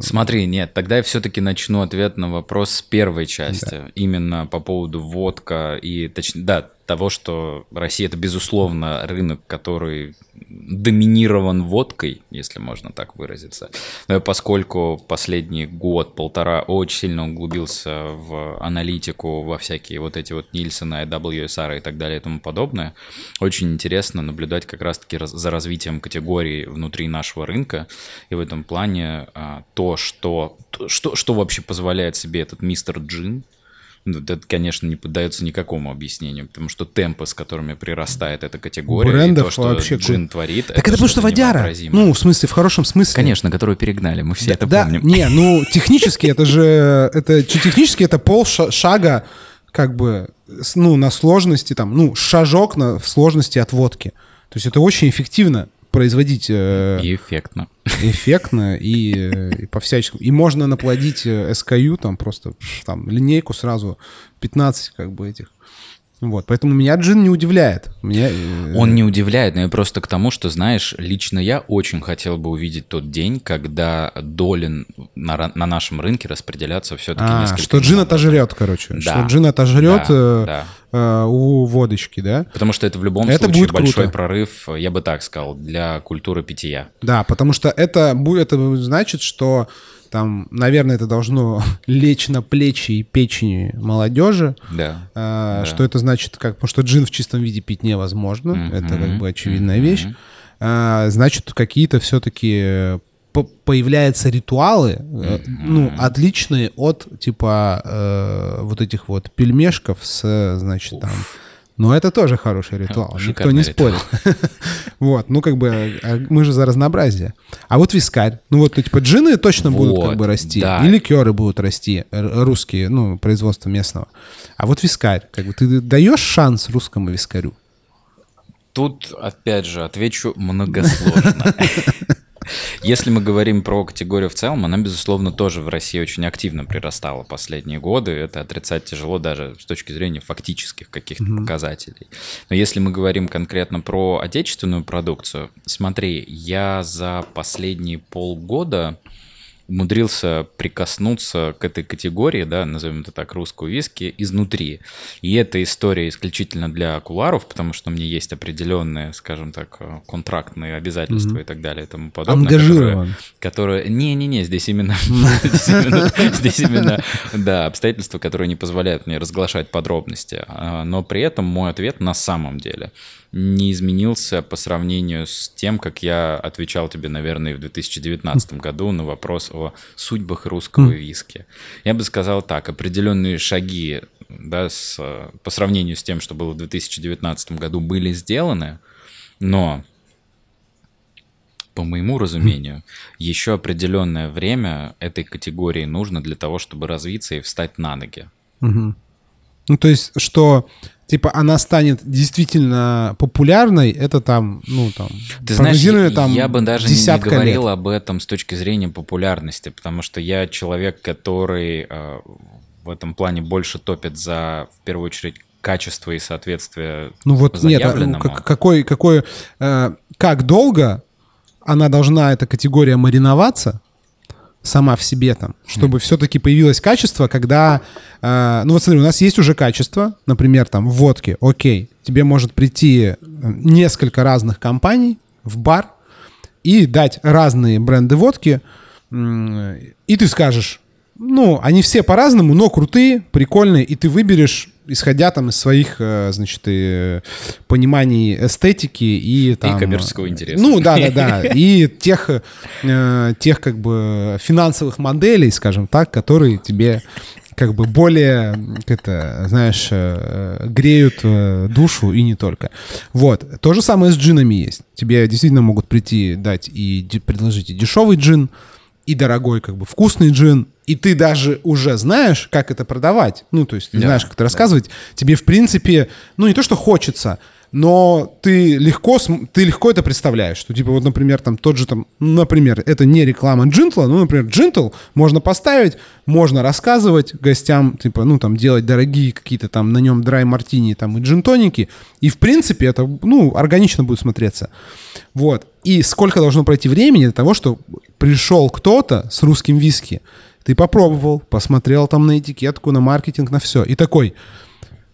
Смотри, нет, тогда я все-таки начну ответ на вопрос с первой части. Да. Именно по поводу водка и, точнее, да, того, что Россия это безусловно рынок, который доминирован водкой, если можно так выразиться. Но поскольку последний год-полтора очень сильно углубился в аналитику, во всякие вот эти вот Нильсона, WSR и так далее и тому подобное, очень интересно наблюдать как раз-таки за развитием категории внутри нашего рынка. И в этом плане а, то, что, что, что вообще позволяет себе этот мистер Джин, ну, это, конечно, не поддается никакому объяснению, потому что темпы, с которыми прирастает эта категория, Брендов и то, что вообще... джин творит, так это, это потому что водяра. Ну, в смысле, в хорошем смысле. Конечно, которую перегнали, мы все да, это да, помним. Не, ну, (laughs) технически это же... Это, технически это пол шага как бы, ну, на сложности, там, ну, шажок на, в сложности от водки. То есть это очень эффективно производить... Э, и эффектно. Эффектно и, э, и по-всяческому. И можно наплодить э, SKU, там просто там линейку сразу 15 как бы этих вот, поэтому меня джин не удивляет. Меня... Э, Он не удивляет, но я просто к тому, что, знаешь, лично я очень хотел бы увидеть тот день, когда доли на, на нашем рынке распределятся все-таки а, несколько... что джин отожрет, короче. Да. Что джин отожрет да, э, да. Э, у водочки, да? Потому что это в любом это случае будет большой круто. прорыв, я бы так сказал, для культуры питья. Да, потому что это, будет, это значит, что там, наверное, это должно (laughs) лечь на плечи и печени молодежи. Да. А, да. Что это значит? Как, потому что джин в чистом виде пить невозможно. Mm-hmm. Это как бы очевидная mm-hmm. вещь. А, значит, какие-то все-таки появляются ритуалы, mm-hmm. ну, отличные от, типа, э, вот этих вот пельмешков с, значит, там но это тоже хороший ритуал, Шикарный никто не ритуал. спорит. (laughs) вот, ну как бы а мы же за разнообразие. А вот вискарь, ну вот, ну, типа джины точно будут как бы расти, и ликеры будут расти, русские, ну, производство местного. А вот вискарь, как бы ты даешь шанс русскому вискарю? Тут, опять же, отвечу многосложно. (laughs) Если мы говорим про категорию в целом, она, безусловно, тоже в России очень активно прирастала последние годы. Это отрицать тяжело даже с точки зрения фактических каких-то mm-hmm. показателей. Но если мы говорим конкретно про отечественную продукцию, смотри, я за последние полгода умудрился прикоснуться к этой категории, да, назовем это так, русскую виски, изнутри. И эта история исключительно для куларов, потому что у меня есть определенные, скажем так, э, контрактные обязательства mm-hmm. и так далее и тому подобное. Ангажирован. Которые... Не-не-не, здесь именно... (laughs) Здесь именно, да, обстоятельства, которые не позволяют мне разглашать подробности. А, но при этом мой ответ на самом деле – не изменился по сравнению с тем, как я отвечал тебе, наверное, в 2019 году на вопрос о судьбах русского виски. Я бы сказал так, определенные шаги да, с, по сравнению с тем, что было в 2019 году, были сделаны, но по моему разумению, еще определенное время этой категории нужно для того, чтобы развиться и встать на ноги. Угу. Ну, то есть, что типа она станет действительно популярной, это там, ну там, ты знаешь, там я бы даже не говорил лет. об этом с точки зрения популярности, потому что я человек, который э, в этом плане больше топит за, в первую очередь, качество и соответствие Ну вот нет, а, какой, какой, э, как долго она должна, эта категория, мариноваться, сама в себе там, чтобы mm. все-таки появилось качество, когда, э, ну вот смотри, у нас есть уже качество, например, там в водке, окей, тебе может прийти э, несколько разных компаний в бар и дать разные бренды водки, и ты скажешь, ну, они все по-разному, но крутые, прикольные, и ты выберешь исходя там из своих, э, значит, и, пониманий эстетики и там... И коммерческого интереса. Ну, да-да-да. (laughs) И тех, тех как бы финансовых моделей, скажем так, которые тебе как бы более, это, знаешь, греют душу и не только. Вот. То же самое с джинами есть. Тебе действительно могут прийти, дать и предложить и дешевый джин, и дорогой, как бы вкусный джин, и ты даже уже знаешь, как это продавать. Ну, то есть ты да, знаешь, как это рассказывать. Тебе, в принципе, ну, не то, что хочется, но ты легко, ты легко это представляешь, что типа вот, например, там тот же там, например, это не реклама джинтла, ну, например, джинтл можно поставить, можно рассказывать гостям, типа, ну, там, делать дорогие какие-то там на нем драй-мартини там и джинтоники, и, в принципе, это, ну, органично будет смотреться. Вот. И сколько должно пройти времени для того, что пришел кто-то с русским виски, ты попробовал, посмотрел там на этикетку, на маркетинг, на все, и такой,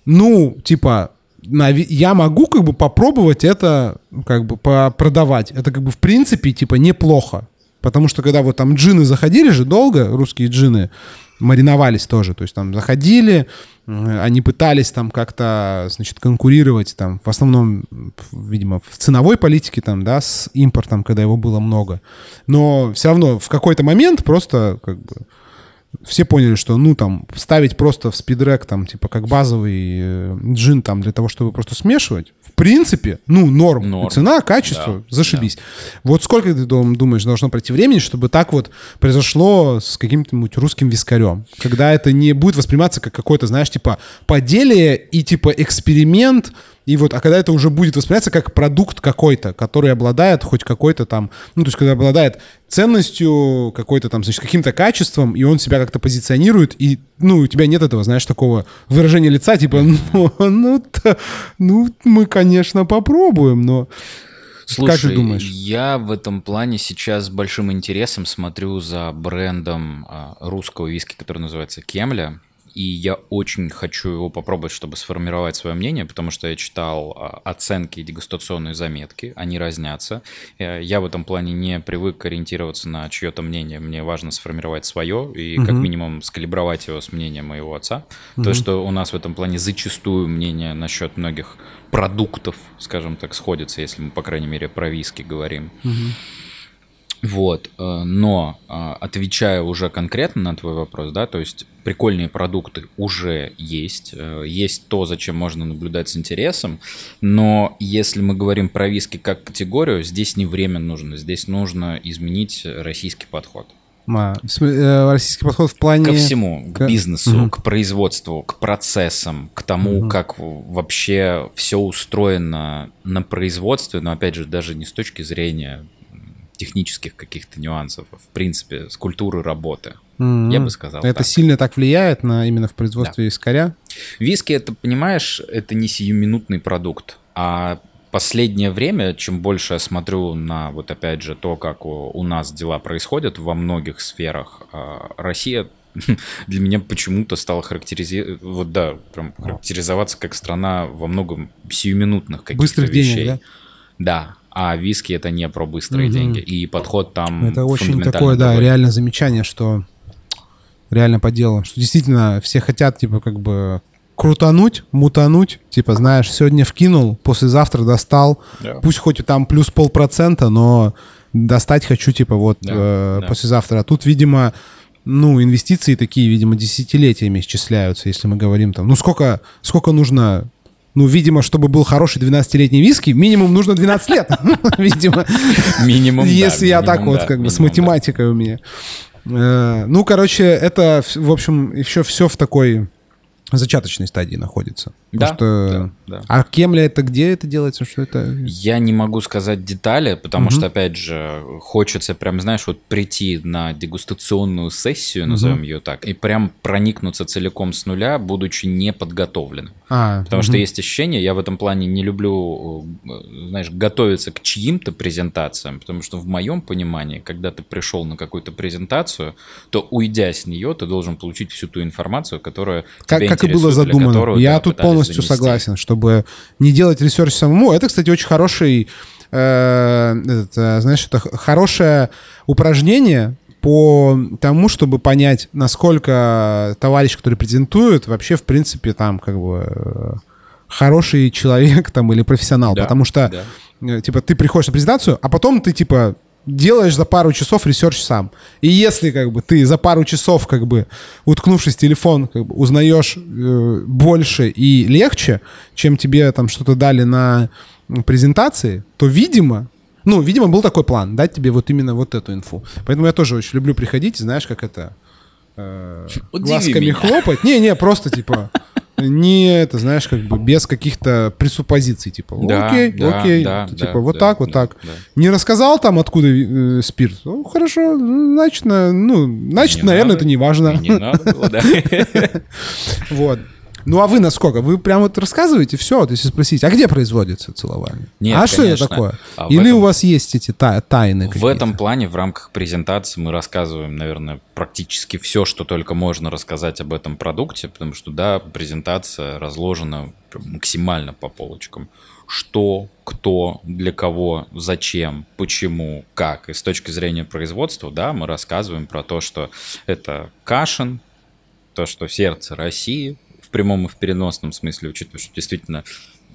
ну, типа, я могу как бы попробовать это как бы продавать. Это как бы в принципе типа неплохо. Потому что когда вот там джины заходили же долго, русские джины мариновались тоже. То есть там заходили, они пытались там как-то, значит, конкурировать там, в основном, видимо, в ценовой политике там, да, с импортом, когда его было много. Но все равно в какой-то момент просто как бы все поняли, что, ну, там, ставить просто в спидрек, там, типа, как базовый э, джин, там, для того, чтобы просто смешивать, в принципе, ну, норм. норм. Цена, качество, да, зашибись. Да. Вот сколько ты думаешь, должно пройти времени, чтобы так вот произошло с каким-нибудь русским вискарем? Когда это не будет восприниматься как какое-то, знаешь, типа, поделие и, типа, эксперимент, и вот, а когда это уже будет восприниматься как продукт какой-то, который обладает хоть какой-то там, ну, то есть когда обладает ценностью, какой-то там, значит, каким-то качеством, и он себя как-то позиционирует, и, ну, у тебя нет этого, знаешь, такого выражения лица, типа, (laughs) ну, ну, ну мы, конечно, попробуем, но... Слушай, как ты думаешь? я в этом плане сейчас с большим интересом смотрю за брендом а, русского виски, который называется Кемля и я очень хочу его попробовать, чтобы сформировать свое мнение, потому что я читал а, оценки и дегустационные заметки, они разнятся. Э, я в этом плане не привык ориентироваться на чье-то мнение, мне важно сформировать свое и угу. как минимум скалибровать его с мнением моего отца. Угу. То, что у нас в этом плане зачастую мнение насчет многих продуктов, скажем так, сходится, если мы, по крайней мере, про виски говорим. Угу. Вот, э, но э, отвечая уже конкретно на твой вопрос, да, то есть прикольные продукты уже есть, э, есть то, зачем можно наблюдать с интересом, но если мы говорим про виски как категорию, здесь не время нужно, здесь нужно изменить российский подход. А, российский подход в плане... Ко всему, к, к бизнесу, угу. к производству, к процессам, к тому, угу. как вообще все устроено на производстве, но опять же, даже не с точки зрения технических каких-то нюансов, в принципе, с культуры работы. Mm-hmm. Я бы сказал. Это так. сильно так влияет на именно в производстве да. искоря? Виски, это, понимаешь, это не сиюминутный продукт, а последнее время, чем больше я смотрю на, вот опять же, то, как у, у нас дела происходят во многих сферах, а, Россия (laughs) для меня почему-то стала характеризировать, вот да, прям характеризоваться как страна во многом сиюминутных каких-то Быстрых вещей. денег, да? Да, а виски это не про быстрые угу. деньги. И подход там Это очень такое, да, реально замечание, что реально по делу. Что действительно все хотят, типа, как бы крутануть, мутануть, типа, знаешь, сегодня вкинул, послезавтра достал, да. пусть хоть там плюс полпроцента, но достать хочу, типа, вот да, э, да. послезавтра. А тут, видимо, ну, инвестиции такие, видимо, десятилетиями исчисляются, если мы говорим там, ну, сколько, сколько нужно ну, видимо, чтобы был хороший 12-летний виски, минимум нужно 12 лет. (laughs) Видимо. Минимум, Если я так вот, как бы, с математикой у меня. Э, ну, короче, это, в общем, еще все в такой зачаточной стадии находится. Да, что... да, да. А кемля это где это делается? Что это? Я не могу сказать детали, потому угу. что, опять же, хочется прям, знаешь, вот прийти на дегустационную сессию, назовем угу. ее так, и прям проникнуться целиком с нуля, будучи неподготовленным. А, потому угу. что есть ощущение, я в этом плане не люблю, э, знаешь, готовиться к чьим-то презентациям, потому что в моем понимании, когда ты пришел на какую-то презентацию, то уйдя с нее, ты должен получить всю ту информацию, которая как, тебя как и было задумано. Я тут полностью занести. согласен, чтобы не делать research самому. Это, кстати, очень хороший, э, это, знаешь, это хорошее упражнение по тому, чтобы понять, насколько товарищ, который презентует, вообще, в принципе, там, как бы, э, хороший человек там или профессионал. Да, Потому что, да. типа, ты приходишь на презентацию, а потом ты, типа, делаешь за пару часов research сам. И если как бы ты за пару часов как бы уткнувшись в телефон как бы узнаешь э, больше и легче, чем тебе там что-то дали на презентации, то видимо, ну, видимо, был такой план, дать тебе вот именно вот эту инфу. Поэтому я тоже очень люблю приходить, знаешь, как это э, глазками меня. хлопать. Не, не, просто типа не это, знаешь, как бы без каких-то пресуппозиций, типа, да, окей, да, окей, да, типа, да, вот да, так, вот да, так. Да. Не рассказал там, откуда э, спирт? Ну, хорошо, значит, на, ну, значит, не наверное, надо, это не важно. Не надо было, да. (laughs) Вот. Ну а вы насколько? Вы прям вот рассказываете все, вот если спросить, а где производится целование? Нет, а что это такое? А Или этом... у вас есть эти та тайны? В этом плане в рамках презентации мы рассказываем, наверное, практически все, что только можно рассказать об этом продукте, потому что, да, презентация разложена максимально по полочкам. Что, кто, для кого, зачем, почему, как. И с точки зрения производства, да, мы рассказываем про то, что это Кашин, то, что сердце России, прямом и в переносном смысле, учитывая, что действительно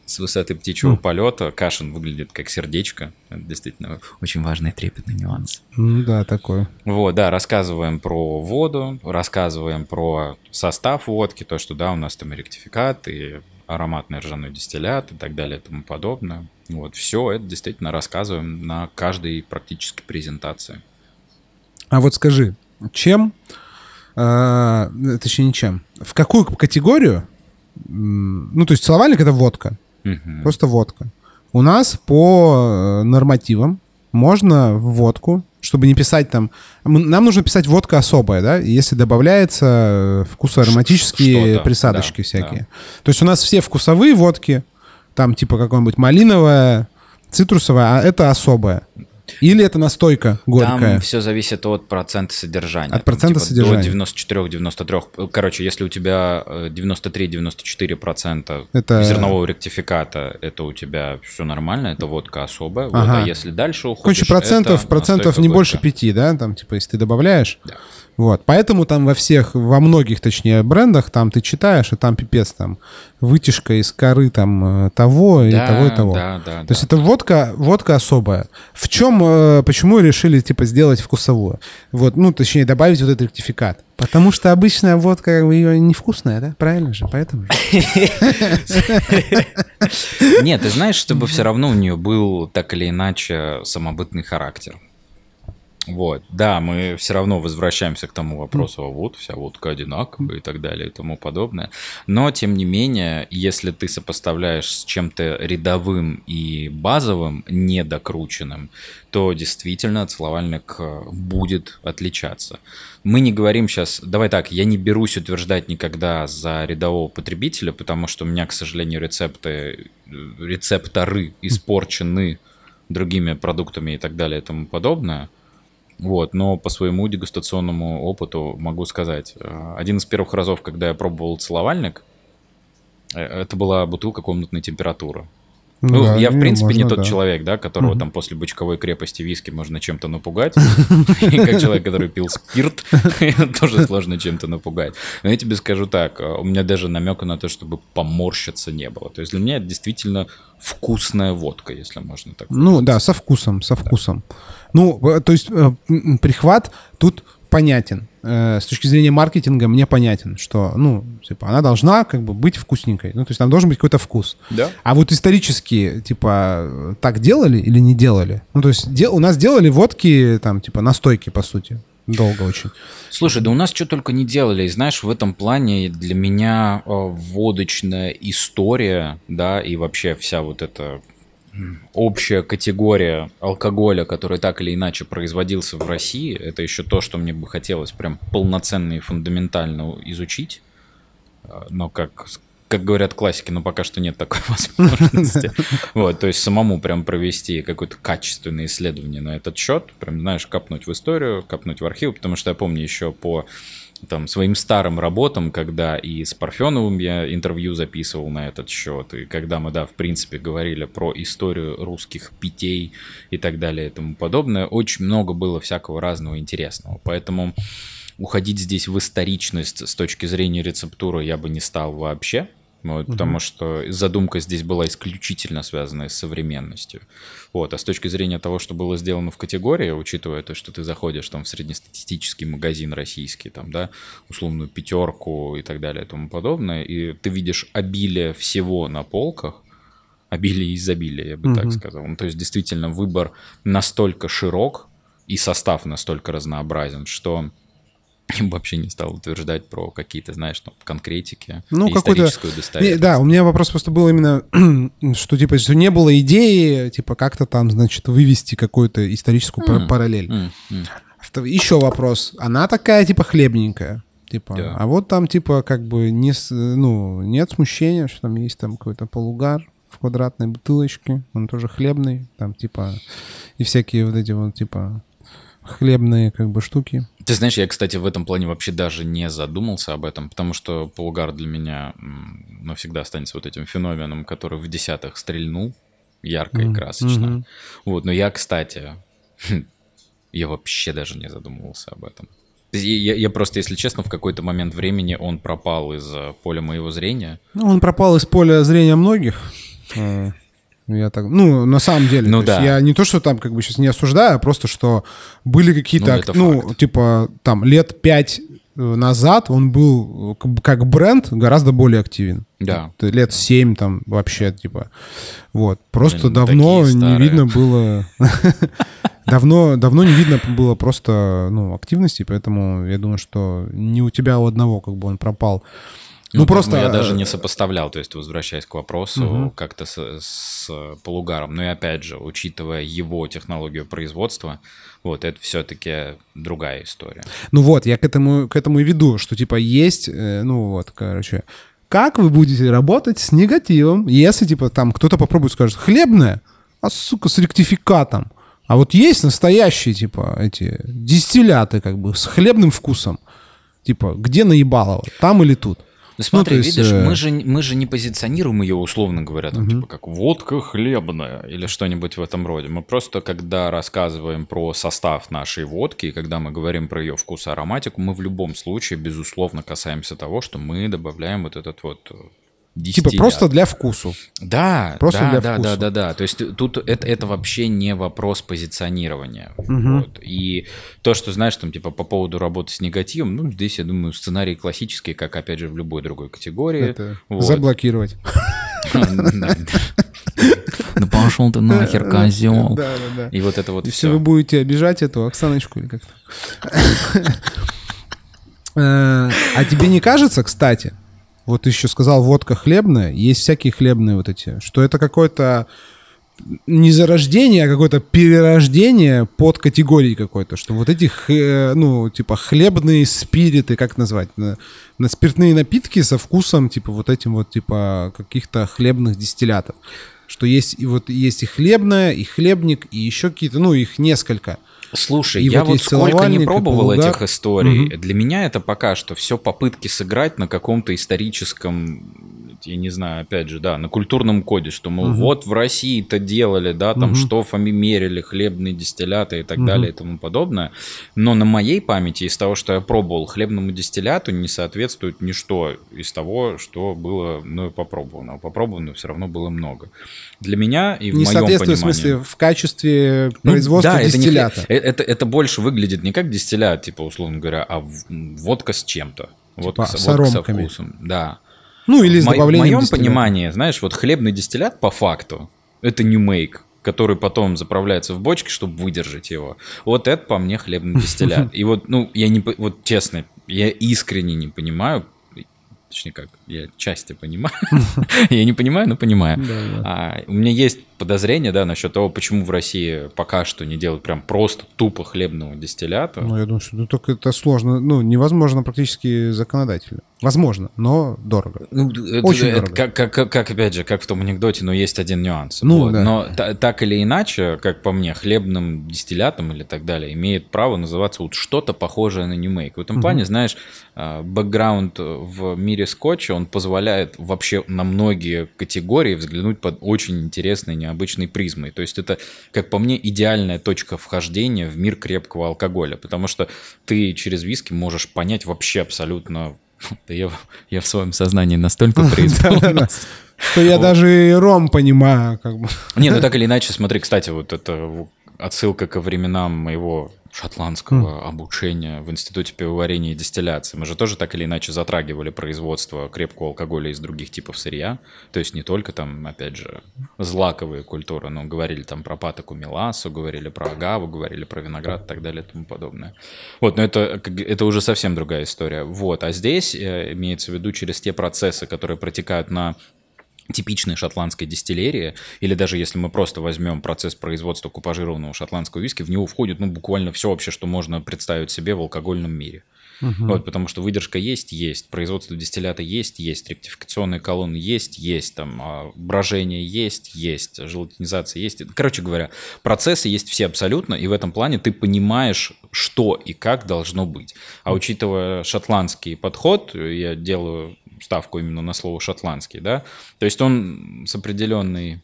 с высоты птичьего mm. полета Кашин выглядит как сердечко. Это действительно очень важный трепетный нюанс. Mm, да, такой. Вот, да, рассказываем про воду, рассказываем про состав водки, то, что да, у нас там и ректификат, и ароматный ржаной дистиллят и так далее и тому подобное. Вот, все это действительно рассказываем на каждой практически презентации. А вот скажи, чем а, точнее, ничем. В какую категорию? Ну, то есть целовальник — это водка. Угу. Просто водка. У нас по э, нормативам можно в водку, чтобы не писать там... Нам нужно писать водка особая, да, если добавляется э, вкусоароматические присадочки да, всякие. Да. То есть у нас все вкусовые водки, там типа какой-нибудь малиновая, цитрусовая, а это особая. Или это настойка горькая? Там все зависит от процента содержания. От процента типа содержания. До 94-93. Короче, если у тебя 93-94% э, это... зернового ректификата, это у тебя все нормально, это водка особая. Ага. Вот, а если дальше уходишь, Короче, процентов, процентов не горькая. больше 5, да? Там, типа, если ты добавляешь. Да. Вот, поэтому там во всех, во многих, точнее, брендах, там ты читаешь, и там пипец, там вытяжка из коры там э, того и да, того и того. Да, да, То есть это водка, водка особая. В чем, э, почему решили типа сделать вкусовую? Вот, ну, точнее, добавить вот этот ректификат. Потому что обычная водка, как бы, ее невкусная, да? Правильно же, поэтому (laughs) Нет, ты знаешь, чтобы все равно у нее был так или иначе самобытный характер. Вот, да, мы все равно возвращаемся к тому вопросу, а вот вся водка одинаковая и так далее и тому подобное. Но, тем не менее, если ты сопоставляешь с чем-то рядовым и базовым, недокрученным, то действительно целовальник э, будет отличаться. Мы не говорим сейчас, давай так, я не берусь утверждать никогда за рядового потребителя, потому что у меня, к сожалению, рецепты, э, рецепторы испорчены другими продуктами и так далее и тому подобное. Вот, но по своему дегустационному опыту могу сказать, э, один из первых разов, когда я пробовал целовальник, э, это была бутылка комнатной температуры. Ну, да, я, в принципе, можно, не тот да. человек, да, которого угу. там после бычковой крепости виски можно чем-то напугать. (laughs) И как человек, который пил спирт, (laughs) тоже сложно чем-то напугать. Но я тебе скажу так, у меня даже намека на то, чтобы поморщиться не было. То есть для меня это действительно вкусная водка, если можно так. Ну да, со вкусом, со вкусом. Ну, э, то есть э, прихват тут понятен. Э, с точки зрения маркетинга мне понятен, что, ну, типа, она должна как бы быть вкусненькой. Ну, то есть там должен быть какой-то вкус. Да. А вот исторически, типа, так делали или не делали? Ну, то есть де- у нас делали водки, там, типа, настойки, по сути. Долго очень. Слушай, да у нас что только не делали. И знаешь, в этом плане для меня э, водочная история, да, и вообще вся вот эта общая категория алкоголя, который так или иначе производился в России, это еще то, что мне бы хотелось прям полноценно и фундаментально изучить. А, но как, как говорят классики, но пока что нет такой (laughs) возможности. Вот, то есть самому прям провести какое-то качественное исследование на этот счет, прям, знаешь, капнуть в историю, капнуть в архив, потому что я помню еще по там, своим старым работам, когда и с Парфеновым я интервью записывал на этот счет, и когда мы, да, в принципе, говорили про историю русских питей и так далее и тому подобное, очень много было всякого разного интересного. Поэтому уходить здесь в историчность с точки зрения рецептуры я бы не стал вообще. Вот, угу. Потому что задумка здесь была исключительно связанная с современностью. Вот, а с точки зрения того, что было сделано в категории, учитывая то, что ты заходишь там в среднестатистический магазин российский, там, да, условную пятерку и так далее и тому подобное, и ты видишь обилие всего на полках, обилие изобилия, я бы угу. так сказал. Ну, то есть действительно выбор настолько широк и состав настолько разнообразен, что (laughs) вообще не стал утверждать про какие-то, знаешь, там, конкретики, ну, историческую достоверность. Да, у меня вопрос просто был именно, (clears throat) что, типа, что не было идеи, типа, как-то там, значит, вывести какую-то историческую mm. параллель. Mm. Mm. Еще вопрос. Она такая, типа, хлебненькая. Типа, да. а вот там, типа, как бы, не, ну, нет смущения, что там есть там какой-то полугар в квадратной бутылочке, он тоже хлебный, там, типа, и всякие вот эти вот, типа, хлебные, как бы, штуки. Ты знаешь, я, кстати, в этом плане вообще даже не задумался об этом, потому что полугар для меня навсегда останется вот этим феноменом, который в десятых стрельнул ярко mm-hmm. и красочно. Mm-hmm. Вот, но я, кстати, (laughs) я вообще даже не задумывался об этом. Я, я просто, если честно, в какой-то момент времени он пропал из поля моего зрения. Ну, он пропал из поля зрения многих. (laughs) Э, я так, ну, на самом деле, ну, да. я не то, что там как бы сейчас не осуждаю, а просто, что были какие-то, ну, ну типа, там, лет пять э, назад он был э, как бренд гораздо более активен. Да. Лет семь там вообще, типа, вот. Просто Блин, давно не видно было... (laughs) Давно, давно не видно было просто, ну, активности, поэтому я думаю, что не у тебя у одного как бы он пропал. Ну, ну просто я даже не сопоставлял, то есть возвращаясь к вопросу угу. как-то с, с полугаром. Но и опять же, учитывая его технологию производства, вот это все-таки другая история. Ну вот, я к этому к этому и веду, что типа есть, э, ну вот, короче, как вы будете работать с негативом, если типа там кто-то попробует скажет хлебное, а сука с ректификатом. А вот есть настоящие типа эти дистилляты как бы с хлебным вкусом. Типа, где наебалово, там или тут? Ну смотри, ну, есть, видишь, э... мы, же, мы же не позиционируем ее, условно говоря, там, угу. типа как водка хлебная или что-нибудь в этом роде. Мы просто, когда рассказываем про состав нашей водки, и когда мы говорим про ее вкус и ароматику, мы в любом случае, безусловно, касаемся того, что мы добавляем вот этот вот Типа просто для вкусу. Да, просто да, для да, вкусу. да, да, да. То есть тут это, это вообще не вопрос позиционирования. Угу. Вот. И то, что знаешь, там, типа, по поводу работы с негативом, ну, здесь, я думаю, сценарий классический, как, опять же, в любой другой категории. Это вот. заблокировать. Да пошел ты нахер, козел. Да, да, да. И вот это вот Если вы будете обижать эту Оксаночку или как-то. Э, а тебе не кажется, кстати, вот ты еще сказал водка хлебная, есть всякие хлебные вот эти, что это какое-то не зарождение, а какое-то перерождение под категории какой-то, что вот эти, ну, типа, хлебные спириты, как назвать, на, на спиртные напитки со вкусом, типа, вот этим вот, типа, каких-то хлебных дистиллятов. Что есть и вот есть и хлебная, и хлебник, и еще какие-то, ну, их несколько. Слушай, и я вот, вот сколько не пробовал этих историй, угу. для меня это пока что все попытки сыграть на каком-то историческом я не знаю, опять же, да, на культурном коде, что, мол, угу. вот в России это делали, да, там угу. штофами мерили, хлебные дистилляты и так угу. далее и тому подобное. Но на моей памяти из того, что я пробовал, хлебному дистилляту не соответствует ничто из того, что было мною попробовано. А попробовано все равно было много. Для меня и в не моем соответствует, понимании... в смысле, в качестве ну производства ну, да, дистиллята. Это, не, это, это больше выглядит не как дистиллят, типа, условно говоря, а водка с чем-то. Водка, типа, с, водка со вкусом. Да. Ну, или с в добавлением В моем понимании, знаешь, вот хлебный дистиллят по факту это new make, который потом заправляется в бочке, чтобы выдержать его. Вот это по мне хлебный дистиллят. (laughs) И вот, ну, я не, вот честно, я искренне не понимаю, точнее как, я части понимаю. (laughs) я не понимаю, но понимаю. А, у меня есть подозрение, да, насчет того, почему в России пока что не делают прям просто тупо хлебного дистиллята. Ну, я думаю, что ну, только это сложно, ну, невозможно практически законодательно. Возможно, но дорого. Ну, это, Очень это, дорого. Как, как, как, опять же, как в том анекдоте, но есть один нюанс. Ну, вот. да. Но та, так или иначе, как по мне, хлебным дистиллятом или так далее имеет право называться вот что-то похожее на Make. В этом угу. плане, знаешь, а, бэкграунд в мире скотча, он позволяет вообще на многие категории взглянуть под очень интересные, необычной призмой. То есть это, как по мне, идеальная точка вхождения в мир крепкого алкоголя, потому что ты через виски можешь понять вообще абсолютно... (laughs) Да я, я в своем сознании настолько (laughs) преисполнен. Что я даже ром понимаю, как бы. Не, ну так или иначе, смотри, кстати, вот это отсылка ко временам моего шотландского mm. обучения в Институте пивоварения и дистилляции. Мы же тоже так или иначе затрагивали производство крепкого алкоголя из других типов сырья. То есть не только там, опять же, злаковые культуры, но говорили там про патоку меласу, говорили про агаву, говорили про виноград и так далее и тому подобное. Вот, но это, это уже совсем другая история. Вот, а здесь э, имеется в виду через те процессы, которые протекают на типичной шотландской дистиллерии, или даже если мы просто возьмем процесс производства купажированного шотландского виски, в него входит ну, буквально все вообще, что можно представить себе в алкогольном мире. Угу. Вот, потому что выдержка есть, есть, производство дистиллята есть, есть, ректификационные колонны есть, есть, там, а, брожение есть, есть, желатинизация есть. Короче говоря, процессы есть все абсолютно, и в этом плане ты понимаешь, что и как должно быть. А учитывая шотландский подход, я делаю ставку именно на слово шотландский, да, то есть он с определенной,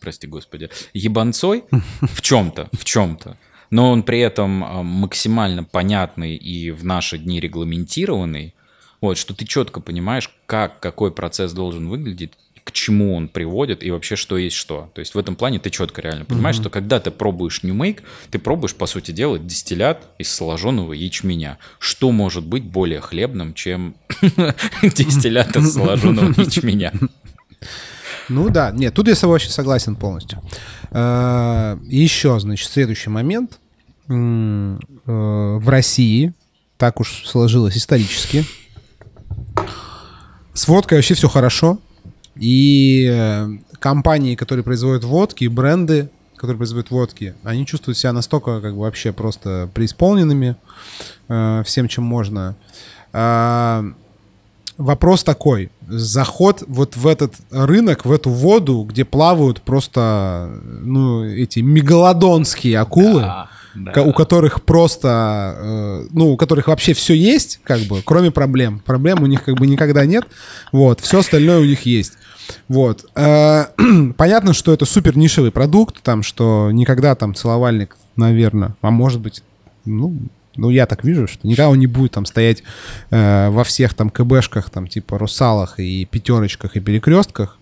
прости господи, ебанцой (laughs) в чем-то, в чем-то, но он при этом а, максимально понятный и в наши дни регламентированный, вот, что ты четко понимаешь, как, какой процесс должен выглядеть, к чему он приводит и вообще что есть что. То есть в этом плане ты четко реально понимаешь, mm-hmm. что когда ты пробуешь Make, ты пробуешь, по сути дела, дистиллят из сложенного ячменя. Что может быть более хлебным, чем (laughs) дистиллят из сложенного (laughs) ячменя? Ну да, нет, тут я с тобой вообще согласен полностью. Э, еще, значит, следующий момент. Э, в России, так уж сложилось исторически, с водкой вообще все хорошо. И э, компании, которые производят водки, бренды, которые производят водки, они чувствуют себя настолько как бы вообще просто преисполненными э, всем, чем можно. Э, вопрос такой. Заход вот в этот рынок, в эту воду, где плавают просто ну, эти мегалодонские акулы. Да да. у которых просто, э, ну, у которых вообще все есть, как бы, кроме проблем. Проблем у них как бы никогда нет. Вот, все остальное у них есть. Вот. Э, (clears throat) понятно, что это супер нишевый продукт, там, что никогда там целовальник, наверное, а может быть, ну, ну, я так вижу, что никогда он не будет там стоять э, во всех там КБшках, там, типа, русалах и пятерочках и перекрестках.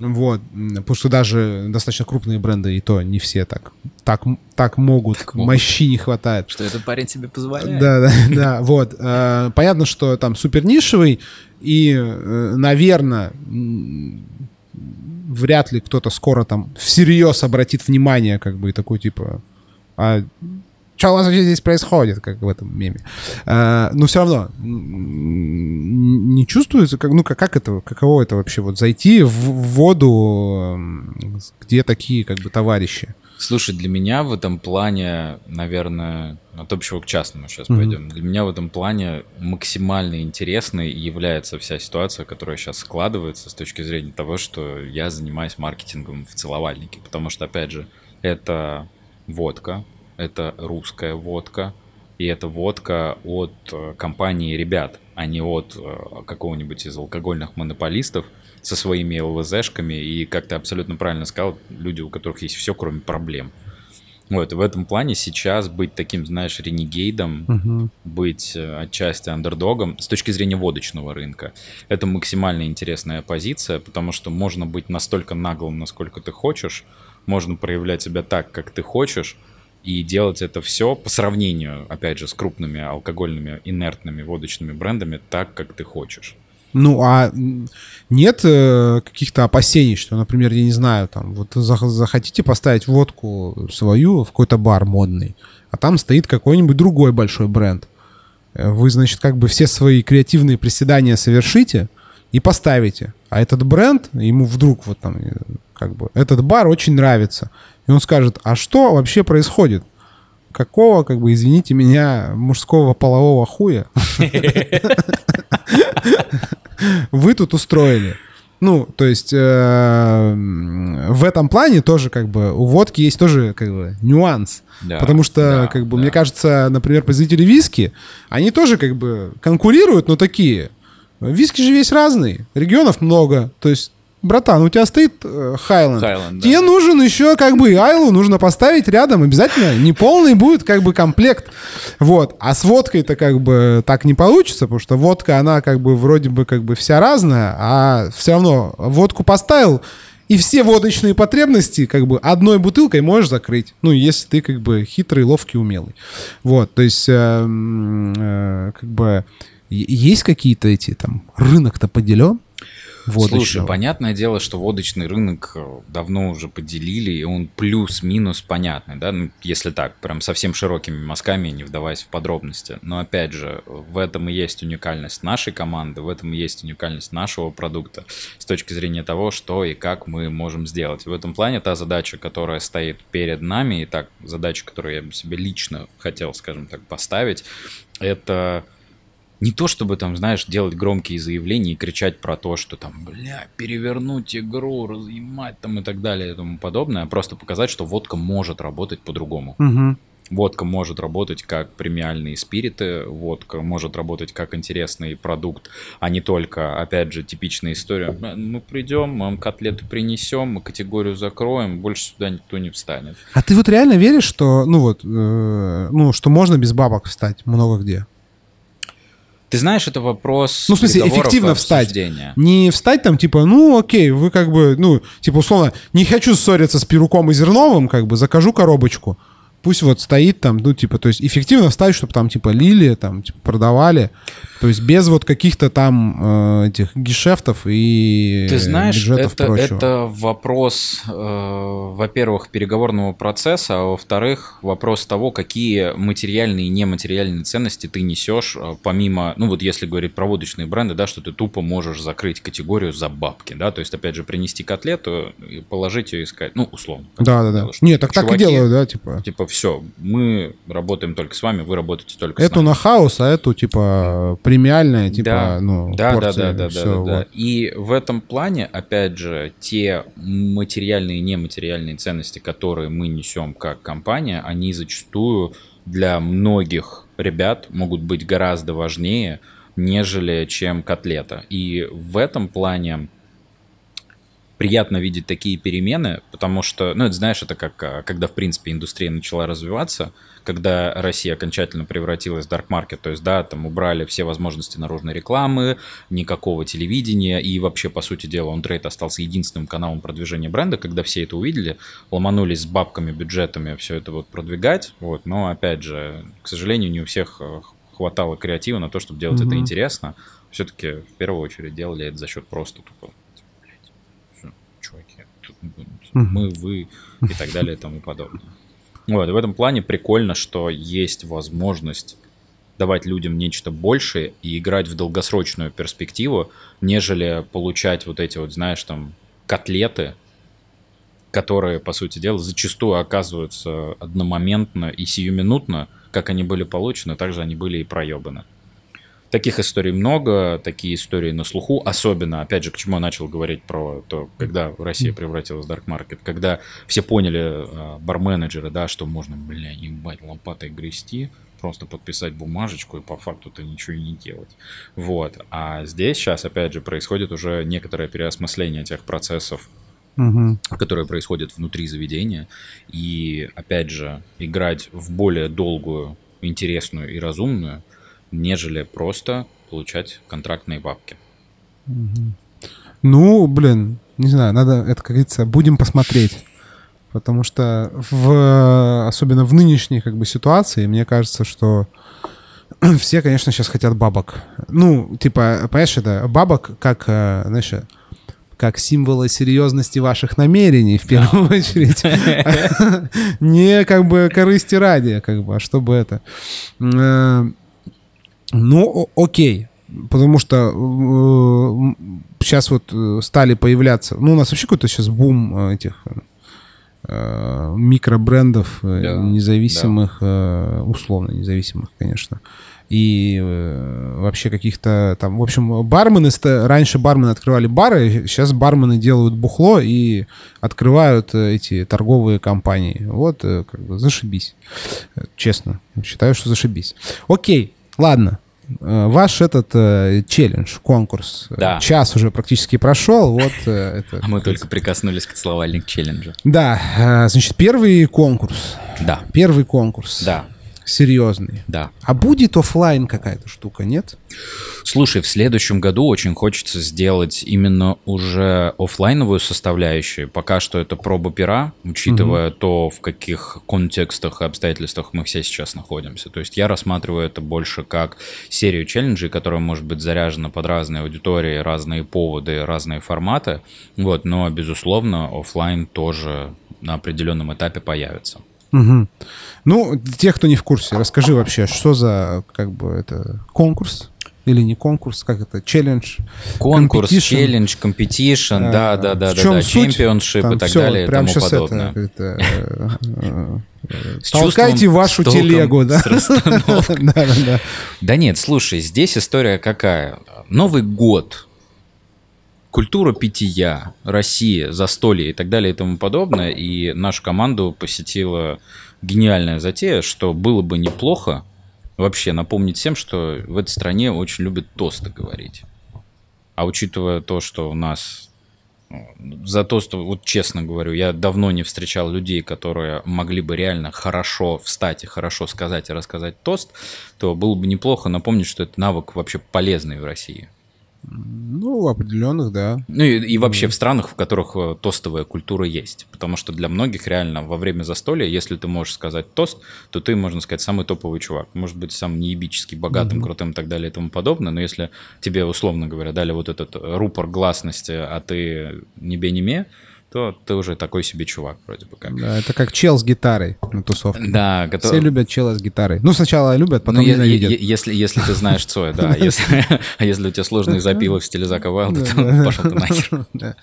Вот, потому что даже достаточно крупные бренды и то не все так так, так могут, так могут. мощи не хватает. Что этот парень себе позволяет. Да, да, (laughs) да, вот. Э, понятно, что там супер нишевый, и, э, наверное, вряд ли кто-то скоро там всерьез обратит внимание, как бы, и такой, типа, а что у вас вообще здесь происходит, как в этом меме. А, но все равно не чувствуется, как, ну, как, как это, каково это вообще, вот зайти в воду, где такие, как бы, товарищи? Слушай, для меня в этом плане, наверное, от общего к частному сейчас mm-hmm. пойдем. Для меня в этом плане максимально интересной является вся ситуация, которая сейчас складывается с точки зрения того, что я занимаюсь маркетингом в целовальнике. Потому что, опять же, это водка, это русская водка, и это водка от э, компании «Ребят», а не от э, какого-нибудь из алкогольных монополистов со своими ЛВЗшками, и, как ты абсолютно правильно сказал, люди, у которых есть все, кроме проблем. Вот, в этом плане сейчас быть таким, знаешь, ренегейдом, uh-huh. быть э, отчасти андердогом с точки зрения водочного рынка, это максимально интересная позиция, потому что можно быть настолько наглым, насколько ты хочешь, можно проявлять себя так, как ты хочешь, и делать это все по сравнению, опять же, с крупными алкогольными инертными водочными брендами так, как ты хочешь. Ну, а нет э, каких-то опасений, что, например, я не знаю, там, вот захотите поставить водку свою в какой-то бар модный, а там стоит какой-нибудь другой большой бренд. вы, значит, как бы все свои креативные приседания совершите и поставите. А этот бренд, ему вдруг вот там, э, как бы, этот бар очень нравится. И он скажет, а что вообще происходит? Какого, как бы, извините меня, мужского полового хуя вы тут устроили? Ну, то есть э, в этом плане тоже как бы у водки есть тоже как бы нюанс. Да, потому что, да, как бы, да. мне кажется, например, производители виски, они тоже как бы конкурируют, но такие. Виски же весь разный, регионов много. То есть братан, у тебя стоит Хайленд. Э, Тебе да. нужен еще как бы Айлу нужно поставить рядом обязательно. Не полный будет как бы комплект. Вот. А с водкой-то как бы так не получится, потому что водка, она как бы вроде бы как бы вся разная, а все равно водку поставил, и все водочные потребности как бы одной бутылкой можешь закрыть. Ну, если ты как бы хитрый, ловкий, умелый. Вот, то есть э, э, как бы есть какие-то эти там рынок-то поделен? Водочного. Слушай, понятное дело, что водочный рынок э, давно уже поделили, и он плюс-минус понятный, да, ну, если так, прям совсем широкими мазками, не вдаваясь в подробности. Но опять же, в этом и есть уникальность нашей команды, в этом и есть уникальность нашего продукта с точки зрения того, что и как мы можем сделать. В этом плане та задача, которая стоит перед нами, и так задача, которую я бы себе лично хотел, скажем так, поставить, это не то чтобы там, знаешь, делать громкие заявления и кричать про то, что там, бля, перевернуть игру, разъемать там и так далее и тому подобное, а просто показать, что водка может работать по-другому. Угу. Водка может работать как премиальные спириты, водка может работать как интересный продукт, а не только, опять же, типичная история. Мы придем, мы котлету принесем, мы категорию закроем, больше сюда никто не встанет. А ты вот реально веришь, что, ну вот, э, ну, что можно без бабок встать много где? Ты знаешь, это вопрос. Ну, в смысле, эффективно встать. Не встать там, типа, ну, окей, вы как бы, ну, типа, условно, не хочу ссориться с Перуком и Зерновым, как бы, закажу коробочку. Пусть вот стоит там, ну, типа, то есть эффективно вставить, чтобы там, типа, лили, там, типа, продавали. То есть без вот каких-то там э, этих гешефтов и Ты знаешь, это, прочего. это вопрос, э, во-первых, переговорного процесса, а во-вторых, вопрос того, какие материальные и нематериальные ценности ты несешь, э, помимо, ну, вот если говорить про водочные бренды, да, что ты тупо можешь закрыть категорию за бабки, да, то есть, опять же, принести котлету, и положить ее и сказать, ну, условно. Да, да, да. Нет, так так и делаю, да, типа. Типа, все, мы работаем только с вами, вы работаете только эту с нами. Эту на хаос, а эту, типа, премиальная, типа, да, ну, да, порция, да, да, да, все, да, да, вот. да. И в этом плане, опять же, те материальные и нематериальные ценности, которые мы несем как компания, они зачастую для многих ребят могут быть гораздо важнее, нежели чем котлета. И в этом плане приятно видеть такие перемены, потому что, ну, это знаешь, это как, а, когда, в принципе, индустрия начала развиваться, когда Россия окончательно превратилась в market, то есть, да, там убрали все возможности наружной рекламы, никакого телевидения, и вообще, по сути дела, он трейд остался единственным каналом продвижения бренда, когда все это увидели, ломанулись с бабками, бюджетами все это вот продвигать, вот, но, опять же, к сожалению, не у всех э, хватало креатива на то, чтобы делать mm-hmm. это интересно, все-таки в первую очередь делали это за счет просто тупо мы, вы и так далее и тому подобное. Вот, и в этом плане прикольно, что есть возможность давать людям нечто большее и играть в долгосрочную перспективу, нежели получать вот эти вот, знаешь, там, котлеты, которые, по сути дела, зачастую оказываются одномоментно и сиюминутно, как они были получены, также они были и проебаны. Таких историй много, такие истории на слуху, особенно, опять же, к чему я начал говорить про то, когда Россия превратилась в market, когда все поняли, э, барменеджеры, да, что можно, бля, ебать, лопатой грести, просто подписать бумажечку и по факту-то ничего и не делать. Вот. А здесь сейчас, опять же, происходит уже некоторое переосмысление тех процессов, угу. которые происходят внутри заведения. И, опять же, играть в более долгую, интересную и разумную – нежели просто получать контрактные бабки. Ну, блин, не знаю, надо, это, как говорится, будем посмотреть. Потому что в, особенно в нынешней как бы ситуации, мне кажется, что (clears throat) все, конечно, сейчас хотят бабок. Ну, типа, понимаешь, это бабок как, э, знаешь, как символа серьезности ваших намерений, в первую очередь. (laughs) (laughs) Не как бы корысти ради, как бы, а чтобы это. Э, Ну, окей. Потому что э, сейчас вот э, стали появляться... Ну, у нас вообще какой-то сейчас бум э, этих э, микробрендов э, да, независимых, да. Э, условно независимых, конечно. И э, вообще каких-то там... В общем, бармены... Раньше бармены открывали бары, сейчас бармены делают бухло и открывают эти торговые компании. Вот, как бы, зашибись. Честно. Считаю, что зашибись. Окей, ладно. Э, ваш этот э, челлендж, конкурс, э, да. час уже практически прошел. Вот, э, это, а мы только прикоснулись к целовальник челленджа. Да, э, значит, первый конкурс. Да. Первый конкурс. Да серьезный. Да. А будет офлайн какая-то штука, нет? Слушай, в следующем году очень хочется сделать именно уже офлайновую составляющую. Пока что это проба пера, учитывая угу. то, в каких контекстах и обстоятельствах мы все сейчас находимся. То есть я рассматриваю это больше как серию челленджей, которая может быть заряжена под разные аудитории, разные поводы, разные форматы. Вот, но, безусловно, офлайн тоже на определенном этапе появится. Угу. Ну, тех, кто не в курсе, расскажи вообще, что за как бы это конкурс или не конкурс, как это, челлендж? Конкурс, челлендж, competition, да, да, да, да, да, championship и так далее и тому подобное. Это, это, (laughs) э, Толкайте вашу телегу, да? (laughs) да, да, да. Да нет, слушай, здесь история какая? Новый год, культура питья, Россия, застолье и так далее и тому подобное. И нашу команду посетила гениальная затея, что было бы неплохо вообще напомнить всем, что в этой стране очень любят тосты говорить. А учитывая то, что у нас ну, за тост, вот честно говорю, я давно не встречал людей, которые могли бы реально хорошо встать и хорошо сказать и рассказать тост, то было бы неплохо напомнить, что это навык вообще полезный в России. Ну, определенных, да. Ну и, и вообще в странах, в которых э, тостовая культура есть. Потому что для многих реально во время застолья, если ты можешь сказать тост, то ты, можно сказать, самый топовый чувак. Может быть, сам неебический, богатым, mm-hmm. крутым и так далее и тому подобное. Но если тебе, условно говоря, дали вот этот рупор гласности, а ты не бе не ме, то ты уже такой себе чувак вроде бы как. Да, это как чел с гитарой на тусовке. Да, готов... Все любят чела с гитарой. Ну, сначала любят, потом ну, ненавидят. Если, если ты знаешь Цоя, да. (laughs) А если у тебя сложные запилы в стиле Зака Вайлда, то пошел ты нахер. (laughs)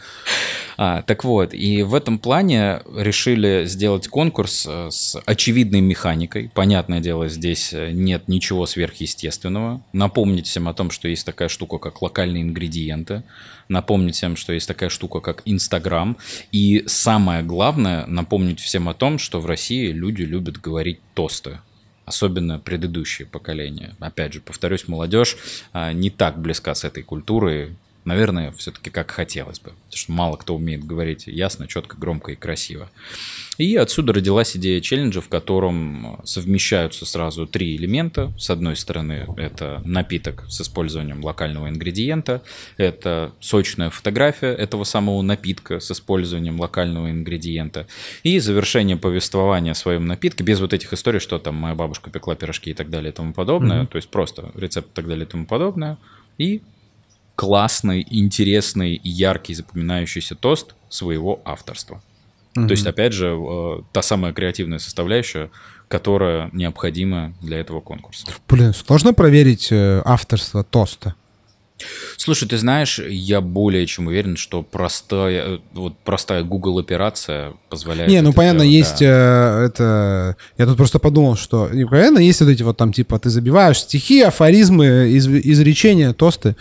А, так вот, и в этом плане решили сделать конкурс э, с очевидной механикой. Понятное дело, здесь э, нет ничего сверхъестественного. Напомнить всем о том, что есть такая штука, как локальные ингредиенты. Напомнить всем, что есть такая штука, как Инстаграм. И самое главное, напомнить всем о том, что в России люди любят говорить тосты особенно предыдущее поколение. Опять же, повторюсь, молодежь а, не так близка с этой культурой, наверное, все-таки как хотелось бы. Потому что мало кто умеет говорить ясно, четко, громко и красиво. И отсюда родилась идея челленджа, в котором совмещаются сразу три элемента. С одной стороны, это напиток с использованием локального ингредиента, это сочная фотография этого самого напитка с использованием локального ингредиента, и завершение повествования о своем напитке, без вот этих историй, что там моя бабушка пекла пирожки и так далее и тому подобное, mm-hmm. то есть просто рецепт и так далее и тому подобное, и классный, интересный яркий запоминающийся тост своего авторства. Mm-hmm. То есть, опять же, э, та самая креативная составляющая, которая необходима для этого конкурса. Блин, сложно проверить э, авторство тоста? Слушай, ты знаешь, я более чем уверен, что простая, вот простая Google операция позволяет. Не, ну понятно, делать, есть да. э, это. Я тут просто подумал, что понятно, есть вот эти вот там типа ты забиваешь стихи, афоризмы, из, изречения, тосты.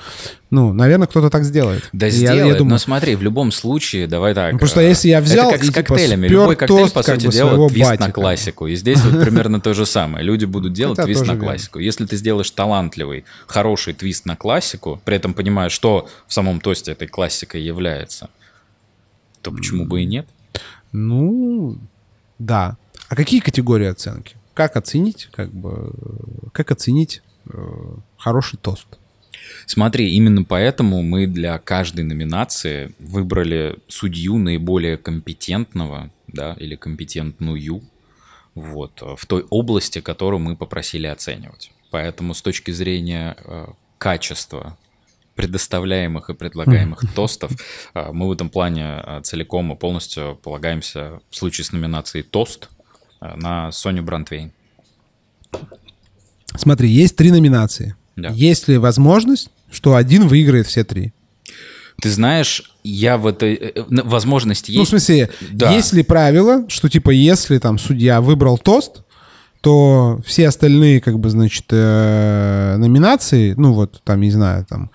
Ну, наверное, кто-то так сделает. Да, сделает, я, я думаю... но смотри, в любом случае, давай так. Ну, просто если я взял Это как и, с типа, коктейлями. Типа, Любой коктейль, тост, по сути дела, твист батика. на классику. И здесь вот (laughs) примерно то же самое. Люди будут делать твист на классику. Если ты сделаешь талантливый, хороший твист на классику, при этом понимая, что в самом тосте этой классикой является, то почему бы и нет? Ну, да. А какие категории оценки? Как оценить, как бы, как оценить э, хороший тост? Смотри, именно поэтому мы для каждой номинации выбрали судью наиболее компетентного, да, или компетентную, вот, в той области, которую мы попросили оценивать. Поэтому с точки зрения э, качества предоставляемых и предлагаемых тостов. Э, мы в этом плане э, целиком и полностью полагаемся в случае с номинацией «Тост» на Соню Брантвейн. Смотри, есть три номинации. Да. Есть ли возможность, что один выиграет все три? Ты знаешь, я в этой... Э, возможности есть. Ну, в смысле, да. есть ли правило, что, типа, если там судья выбрал тост, то все остальные, как бы, значит, э, номинации, ну вот, там, не знаю, там,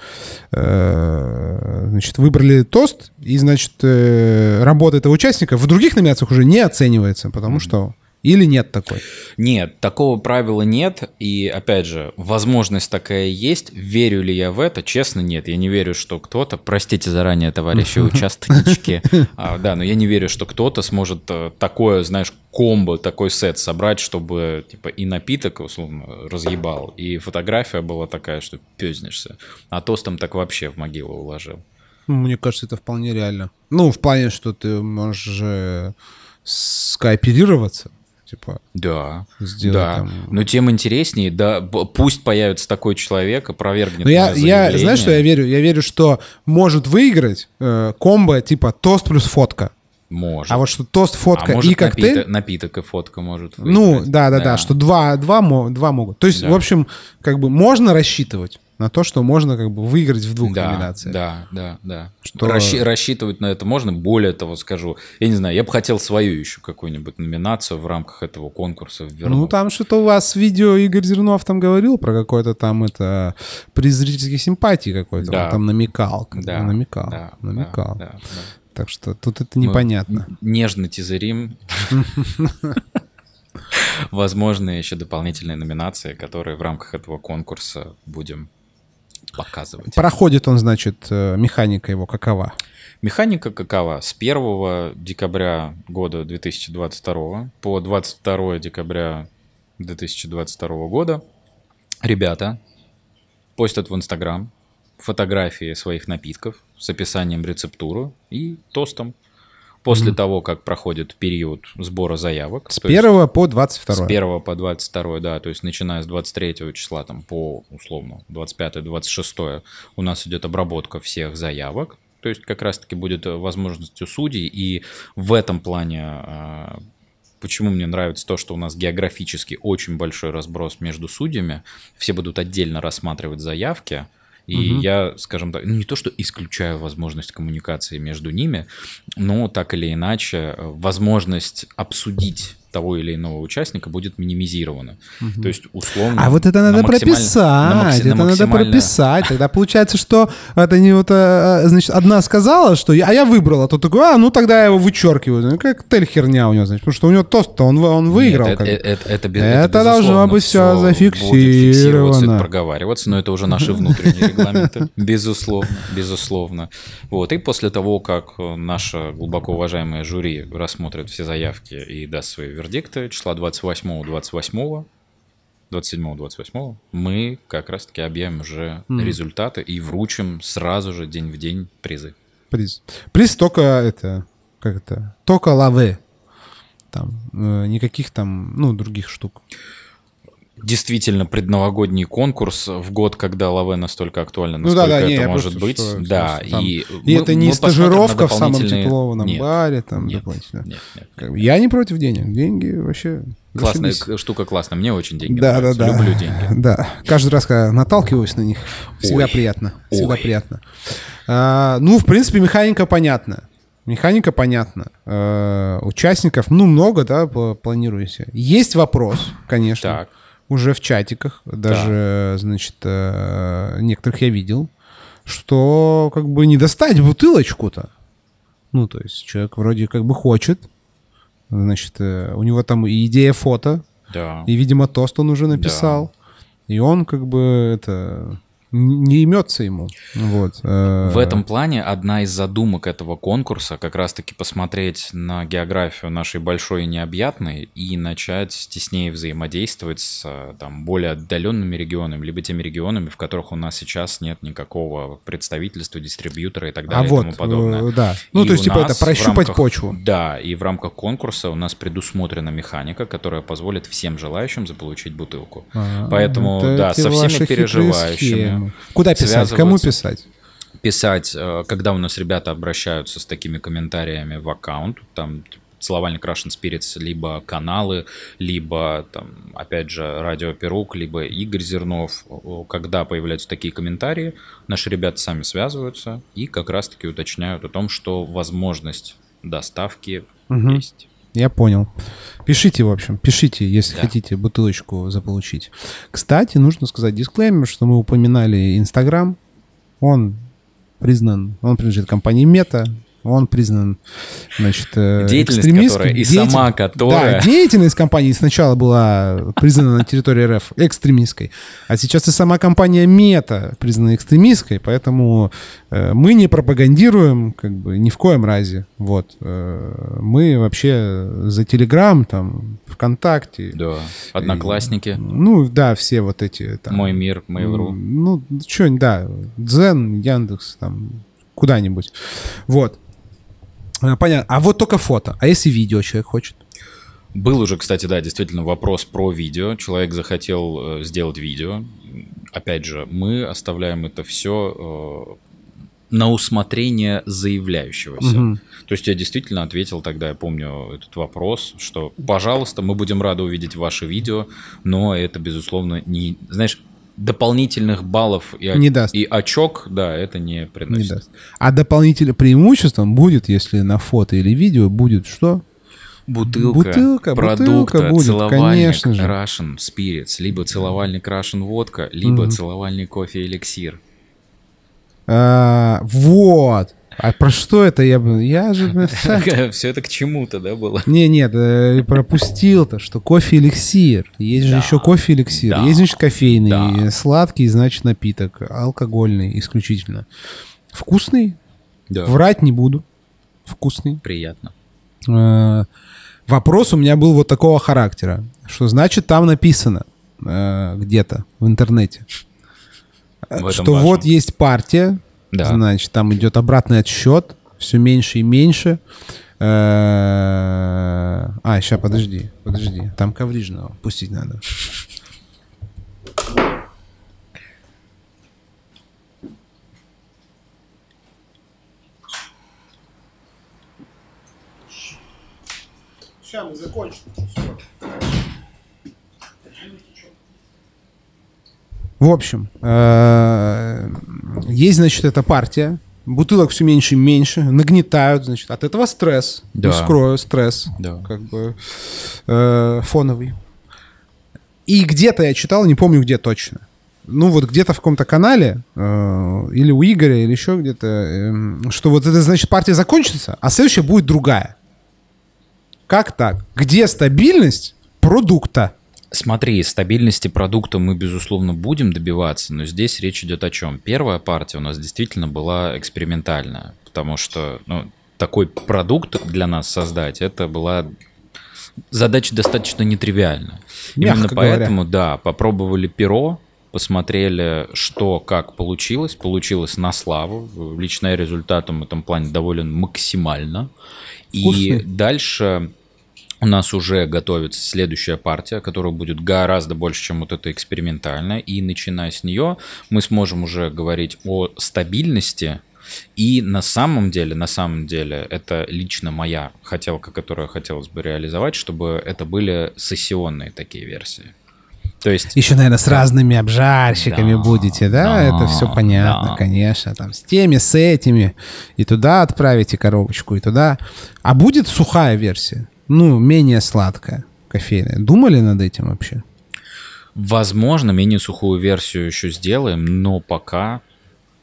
э, значит, выбрали тост, и, значит, э, работа этого участника в других номинациях уже не оценивается, потому что или нет такой? Нет, такого правила нет. И опять же, возможность такая есть. Верю ли я в это? Честно, нет. Я не верю, что кто-то, простите заранее, товарищи (laughs) участнички, а, да, но я не верю, что кто-то сможет э, такое, знаешь, комбо, такой сет собрать, чтобы типа и напиток, условно, разъебал, и фотография была такая, что пезнешься. А тостом так вообще в могилу уложил. Мне кажется, это вполне реально. Ну, в плане, что ты можешь скооперироваться типа. Да, да. Там... Но тем интереснее, да, пусть появится такой человек, опровергнет. Но я, я, знаешь, что я верю? Я верю, что может выиграть э, комбо типа тост плюс фотка. Может. А вот что тост, фотка а и коктейль... Напиток, напиток и фотка может выиграть. Ну, да, да, да, да, что два, два, два могут. То есть, да. в общем, как бы можно рассчитывать на то, что можно как бы выиграть в двух да, номинациях. Да, да, да. Что... Расщ... Рассчитывать на это можно. Более того, скажу, я не знаю, я бы хотел свою еще какую-нибудь номинацию в рамках этого конкурса вернуть. Ну, там что-то у вас видео Игорь Зернов там говорил про какой-то там это приз зрительских симпатий какой-то. Да. Он там намекал. Да, намекал. Да, намекал. Да, да, да. Так что тут это непонятно. Мы нежно тизерим. (laughs) Возможно, еще дополнительные номинации, которые в рамках этого конкурса будем показывать. Проходит он, значит, э, механика его какова? Механика какова? С 1 декабря года 2022 по 22 декабря 2022 года ребята постят в Инстаграм фотографии своих напитков с описанием рецептуры и тостом после mm-hmm. того, как проходит период сбора заявок. С 1 по 22. С 1 по 22, да, то есть начиная с 23 числа там по, условно, 25-26 у нас идет обработка всех заявок, то есть как раз-таки будет возможность у судей, и в этом плане а, Почему мне нравится то, что у нас географически очень большой разброс между судьями, все будут отдельно рассматривать заявки, и угу. я, скажем так, ну, не то, что исключаю возможность коммуникации между ними, но так или иначе э, возможность обсудить того или иного участника будет минимизировано. Угу. То есть условно. А вот это надо прописать. Макси... Это надо прописать. Тогда получается, что это не вот, а, значит, одна сказала, что я, а я выбрала, то такой, а, ну тогда я его вычеркиваю. Ну, как тель херня у него, значит, потому что у него тост-то он, он выиграл. Нет, это, это, это, это, это должно быть все зафиксировано. Проговариваться, но это уже наши внутренние регламенты. (laughs) Безусловно, безусловно. Вот, и после того, как наша глубоко уважаемая жюри рассмотрит все заявки и даст свои вердикта числа 28 28 27-28 мы как раз-таки объявим уже mm. результаты и вручим сразу же день в день призы. Приз. Приз только это, как это, только лаве. Там, э, никаких там, ну, других штук действительно предновогодний конкурс в год, когда лаве настолько актуально, насколько ну, да, да, это не, может быть. Что, да, что, и, и мы, это не стажировка в самом тепловом нет, баре, там, нет, дополнительно. Нет, нет, нет. Я не против денег. Деньги вообще... Классная зашибись. штука, классная. Мне очень деньги да, нравятся. Да, да. Люблю деньги. (laughs) Да. Каждый раз, когда наталкиваюсь на них, всегда Ой. приятно. Всегда Ой. приятно. А, ну, в принципе, механика понятна. Механика понятна. Э, участников, ну, много, да, планируете. Есть вопрос, конечно. Так уже в чатиках, даже, да. значит, э, некоторых я видел, что как бы не достать бутылочку-то. Ну, то есть человек вроде как бы хочет, значит, э, у него там и идея фото, да. и, видимо, тост он уже написал, да. и он как бы это не имется ему. Вот. Э. В этом плане одна из задумок этого конкурса как раз-таки посмотреть на географию нашей большой и необъятной и начать теснее взаимодействовать с там, более отдаленными регионами, либо теми регионами, в которых у нас сейчас нет никакого представительства, дистрибьютора и так далее а и вот, тому подобное. Э, да. Ну, и то есть, типа, это прощупать рамках, почву. Да, и в рамках конкурса у нас предусмотрена механика, которая позволит всем желающим заполучить бутылку. А, Поэтому, да, со всеми переживающими Куда писать? Кому писать? Писать, э, когда у нас ребята обращаются с такими комментариями в аккаунт, там целовальник Russian Spirits, либо каналы, либо, там, опять же, Радио Перук, либо Игорь Зернов. Когда появляются такие комментарии, наши ребята сами связываются и как раз-таки уточняют о том, что возможность доставки угу. есть. Я понял. Пишите, в общем, пишите, если да. хотите бутылочку заполучить. Кстати, нужно сказать дисклеймер, что мы упоминали Инстаграм. Он признан, он принадлежит компании Мета, он признан, значит, э, деятельность которая и деятель... сама которая... Да, деятельность компании сначала была признана на территории РФ экстремистской, а сейчас и сама компания Мета признана экстремистской, поэтому э, мы не пропагандируем, как бы, ни в коем разе. Вот. Э, мы вообще за Телеграм, там, ВКонтакте. Да, Одноклассники. И, ну, да, все вот эти... Там, Мой мир, Mail.ru. Ну, что, да, Дзен, Яндекс, там, куда-нибудь. Вот. Э, понятно. А вот только фото. А если видео человек хочет? Был уже, кстати, да, действительно вопрос про видео. Человек захотел э, сделать видео. Опять же, мы оставляем это все э, на усмотрение заявляющегося. Угу. То есть я действительно ответил тогда, я помню этот вопрос, что, пожалуйста, мы будем рады увидеть ваше видео, но это, безусловно, не... Знаешь, дополнительных баллов и, не даст. и очок, да, это не приносит. Не даст. А дополнительным преимуществом будет, если на фото или видео будет что? Бутылка, бутылка продукта, бутылка будет, целовальник конечно же. Russian Spirits, либо целовальник Russian водка, либо mm целовальник кофе эликсир. А, вот. А про что это я бы... Я же... (laughs) Все это к чему-то, да, было? Не, нет, э, пропустил-то, что кофе эликсир. Есть же еще кофе эликсир. Есть, значит, кофейный, сладкий, значит, напиток. Алкогольный исключительно. Вкусный? Да. Врать не буду. Вкусный. Приятно. Э, вопрос у меня был вот такого характера. Что значит там написано э, где-то в интернете? Что вот есть партия, да. Значит, там идет обратный отсчет, все меньше и меньше. Э, а, сейчас, подожди, подожди. Там коврижного пустить надо. Сейчас мы закончим. В общем, э, есть, значит, эта партия, бутылок все меньше и меньше, нагнетают, значит, от этого стресс, да. не скрою, стресс, да. как бы э, фоновый. И где-то я читал, не помню где точно, ну вот где-то в каком-то канале, э, или у Игоря, или еще где-то, э, что вот это, значит, партия закончится, а следующая будет другая. Как так? Где стабильность продукта? Смотри, стабильности продукта мы, безусловно, будем добиваться, но здесь речь идет о чем? Первая партия у нас действительно была экспериментальная, потому что ну, такой продукт для нас создать, это была задача достаточно нетривиальная. Мягко Именно поэтому, говоря. да, попробовали перо, посмотрели, что как получилось. Получилось на славу. Лично я результатом в этом плане доволен максимально. Вкусный. И дальше у нас уже готовится следующая партия, которая будет гораздо больше, чем вот эта экспериментальная. И начиная с нее мы сможем уже говорить о стабильности. И на самом деле, на самом деле, это лично моя хотелка, которую хотелось бы реализовать, чтобы это были сессионные такие версии. То есть... Еще, наверное, с разными обжарщиками да, будете, да? да? Это все понятно, да. конечно. Там с теми, с этими. И туда отправите коробочку, и туда. А будет сухая версия? Ну, менее сладкая кофейная. Думали над этим вообще? Возможно, менее сухую версию еще сделаем, но пока...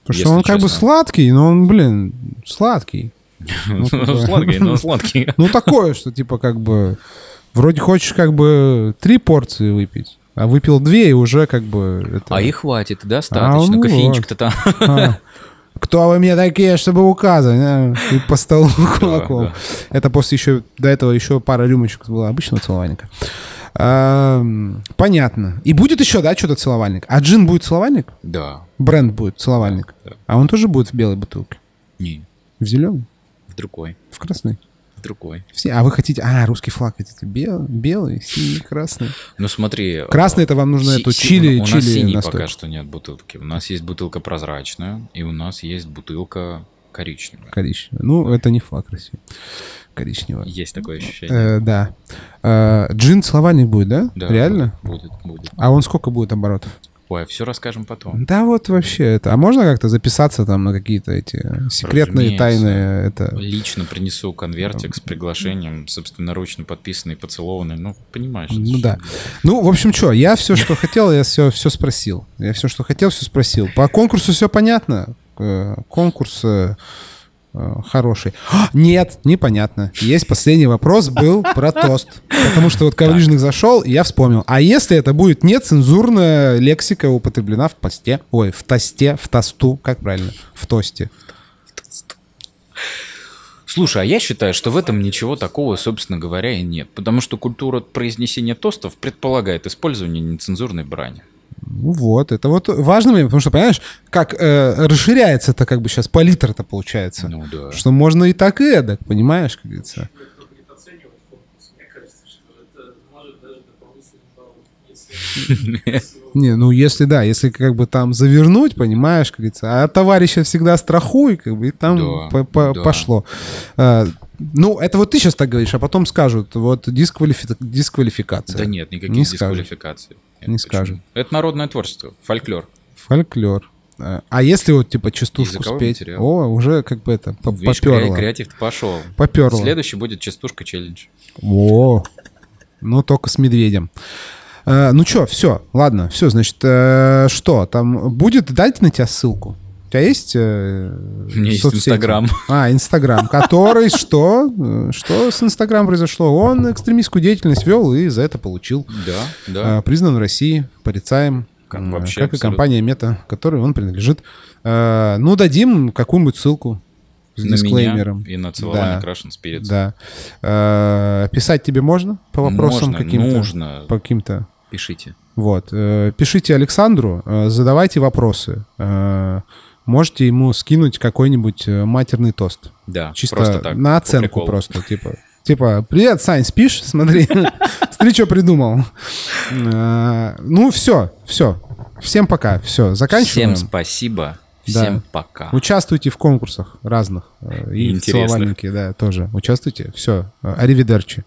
Потому что он честно... как бы сладкий, но он, блин, сладкий. (laughs) Ну, сладкий, но сладкий. Ну, такое, что типа как бы... Вроде хочешь как бы три порции выпить, а выпил две и уже как бы... А и хватит, достаточно. А, ну Кофеинчик-то там. А. (laughs) Кто вы мне такие, чтобы указывать? А? И по столу кулаком. Да, да. Это после еще, до этого еще пара рюмочек было обычного целовальника. А, понятно. И будет еще, да, что-то целовальник? А джин будет целовальник? Да. Бренд будет целовальник? Да. А он тоже будет в белой бутылке? Не. В зеленой? В другой. В красной? Другой. Все, а вы хотите... А, русский флаг хотите. Бел, белый, синий, красный. Ну смотри... Красный это вам нужно си- эту чили, У чили нас синий настойку. пока что нет бутылки. У нас есть бутылка прозрачная, и у нас есть бутылка коричневая. Коричневая. Ну, это не флаг России. коричневая. Есть такое ощущение. Э, да. Э, джин целовальник будет, да? Да, Реально? Будет, будет. А он сколько будет оборотов? Ой, все расскажем потом. Да вот вообще это. А можно как-то записаться там на какие-то эти секретные Разумеется. тайны? Это... Лично принесу конвертик с приглашением, собственноручно подписанный, поцелованный. Ну, понимаешь. Ну да. Ну, в общем, что, я все, что хотел, я все, все спросил. Я все, что хотел, все спросил. По конкурсу все понятно. Э, Конкурс э, хороший. А, Нет, непонятно. Есть последний вопрос, был про тост. Потому что вот Коврижник зашел, и я вспомнил. А если это будет нецензурная лексика употреблена в посте? Ой, в тосте, в тосту, как правильно? В тосте. Слушай, а я считаю, что в этом ничего такого, собственно говоря, и нет. Потому что культура произнесения тостов предполагает использование нецензурной брани. Ну вот, это вот важно, момент, потому что, понимаешь, как э, расширяется это как бы сейчас палитра-то получается. Ну да. Что можно и так, и эдак, понимаешь, как говорится. будет оценивать конкурс. Мне кажется, что это может даже дополнительный балл, если... (laughs) Не, ну если да, если как бы там завернуть, понимаешь, как говорится, а товарища всегда страхуй, как бы и там Да, по- по- да. пошло. А, ну, это вот ты сейчас так говоришь, а потом скажут, вот дисквалифи- дисквалификация. Да нет, никаких Не скажут. Нет, Не скажут. Это народное творчество, фольклор. Фольклор. А а если вот типа частушку спеть, материал. о, уже как бы это по- Видишь, поперло. кре- креатив пошел. Поперло. Следующий будет частушка челлендж. О, ну только с медведем. Э, ну что, все, ладно, все, значит, э, что, там будет, дайте на тебя ссылку. У тебя есть э, У меня есть соцсети? Инстаграм. А, Инстаграм, который (laughs) что? Что с Инстаграм произошло? Он экстремистскую деятельность вел и за это получил. Да, да. Э, Признан в России, порицаем. Как вообще Как и компания Мета, которой он принадлежит. Э, Ну, дадим какую-нибудь ссылку с на дисклеймером. меня и на целование Да. Russian Spirits. Да. Э, Писать тебе можно по вопросам каким-то? нужно. По каким-то. Пишите. Вот. Э, Пишите Александру, э, задавайте вопросы. Э, Можете ему скинуть какой-нибудь э, матерный тост. Да, Чисто просто так. на оценку просто. Типа, типа, привет, Сань, спишь? Смотри, (laughs) смотри, что придумал. Э, Ну, все, все. Всем пока. Все, заканчиваем. Всем спасибо. Да. Всем пока. Участвуйте в конкурсах разных. э, И Интересных. да, тоже. Участвуйте. Все. Аривидерчи.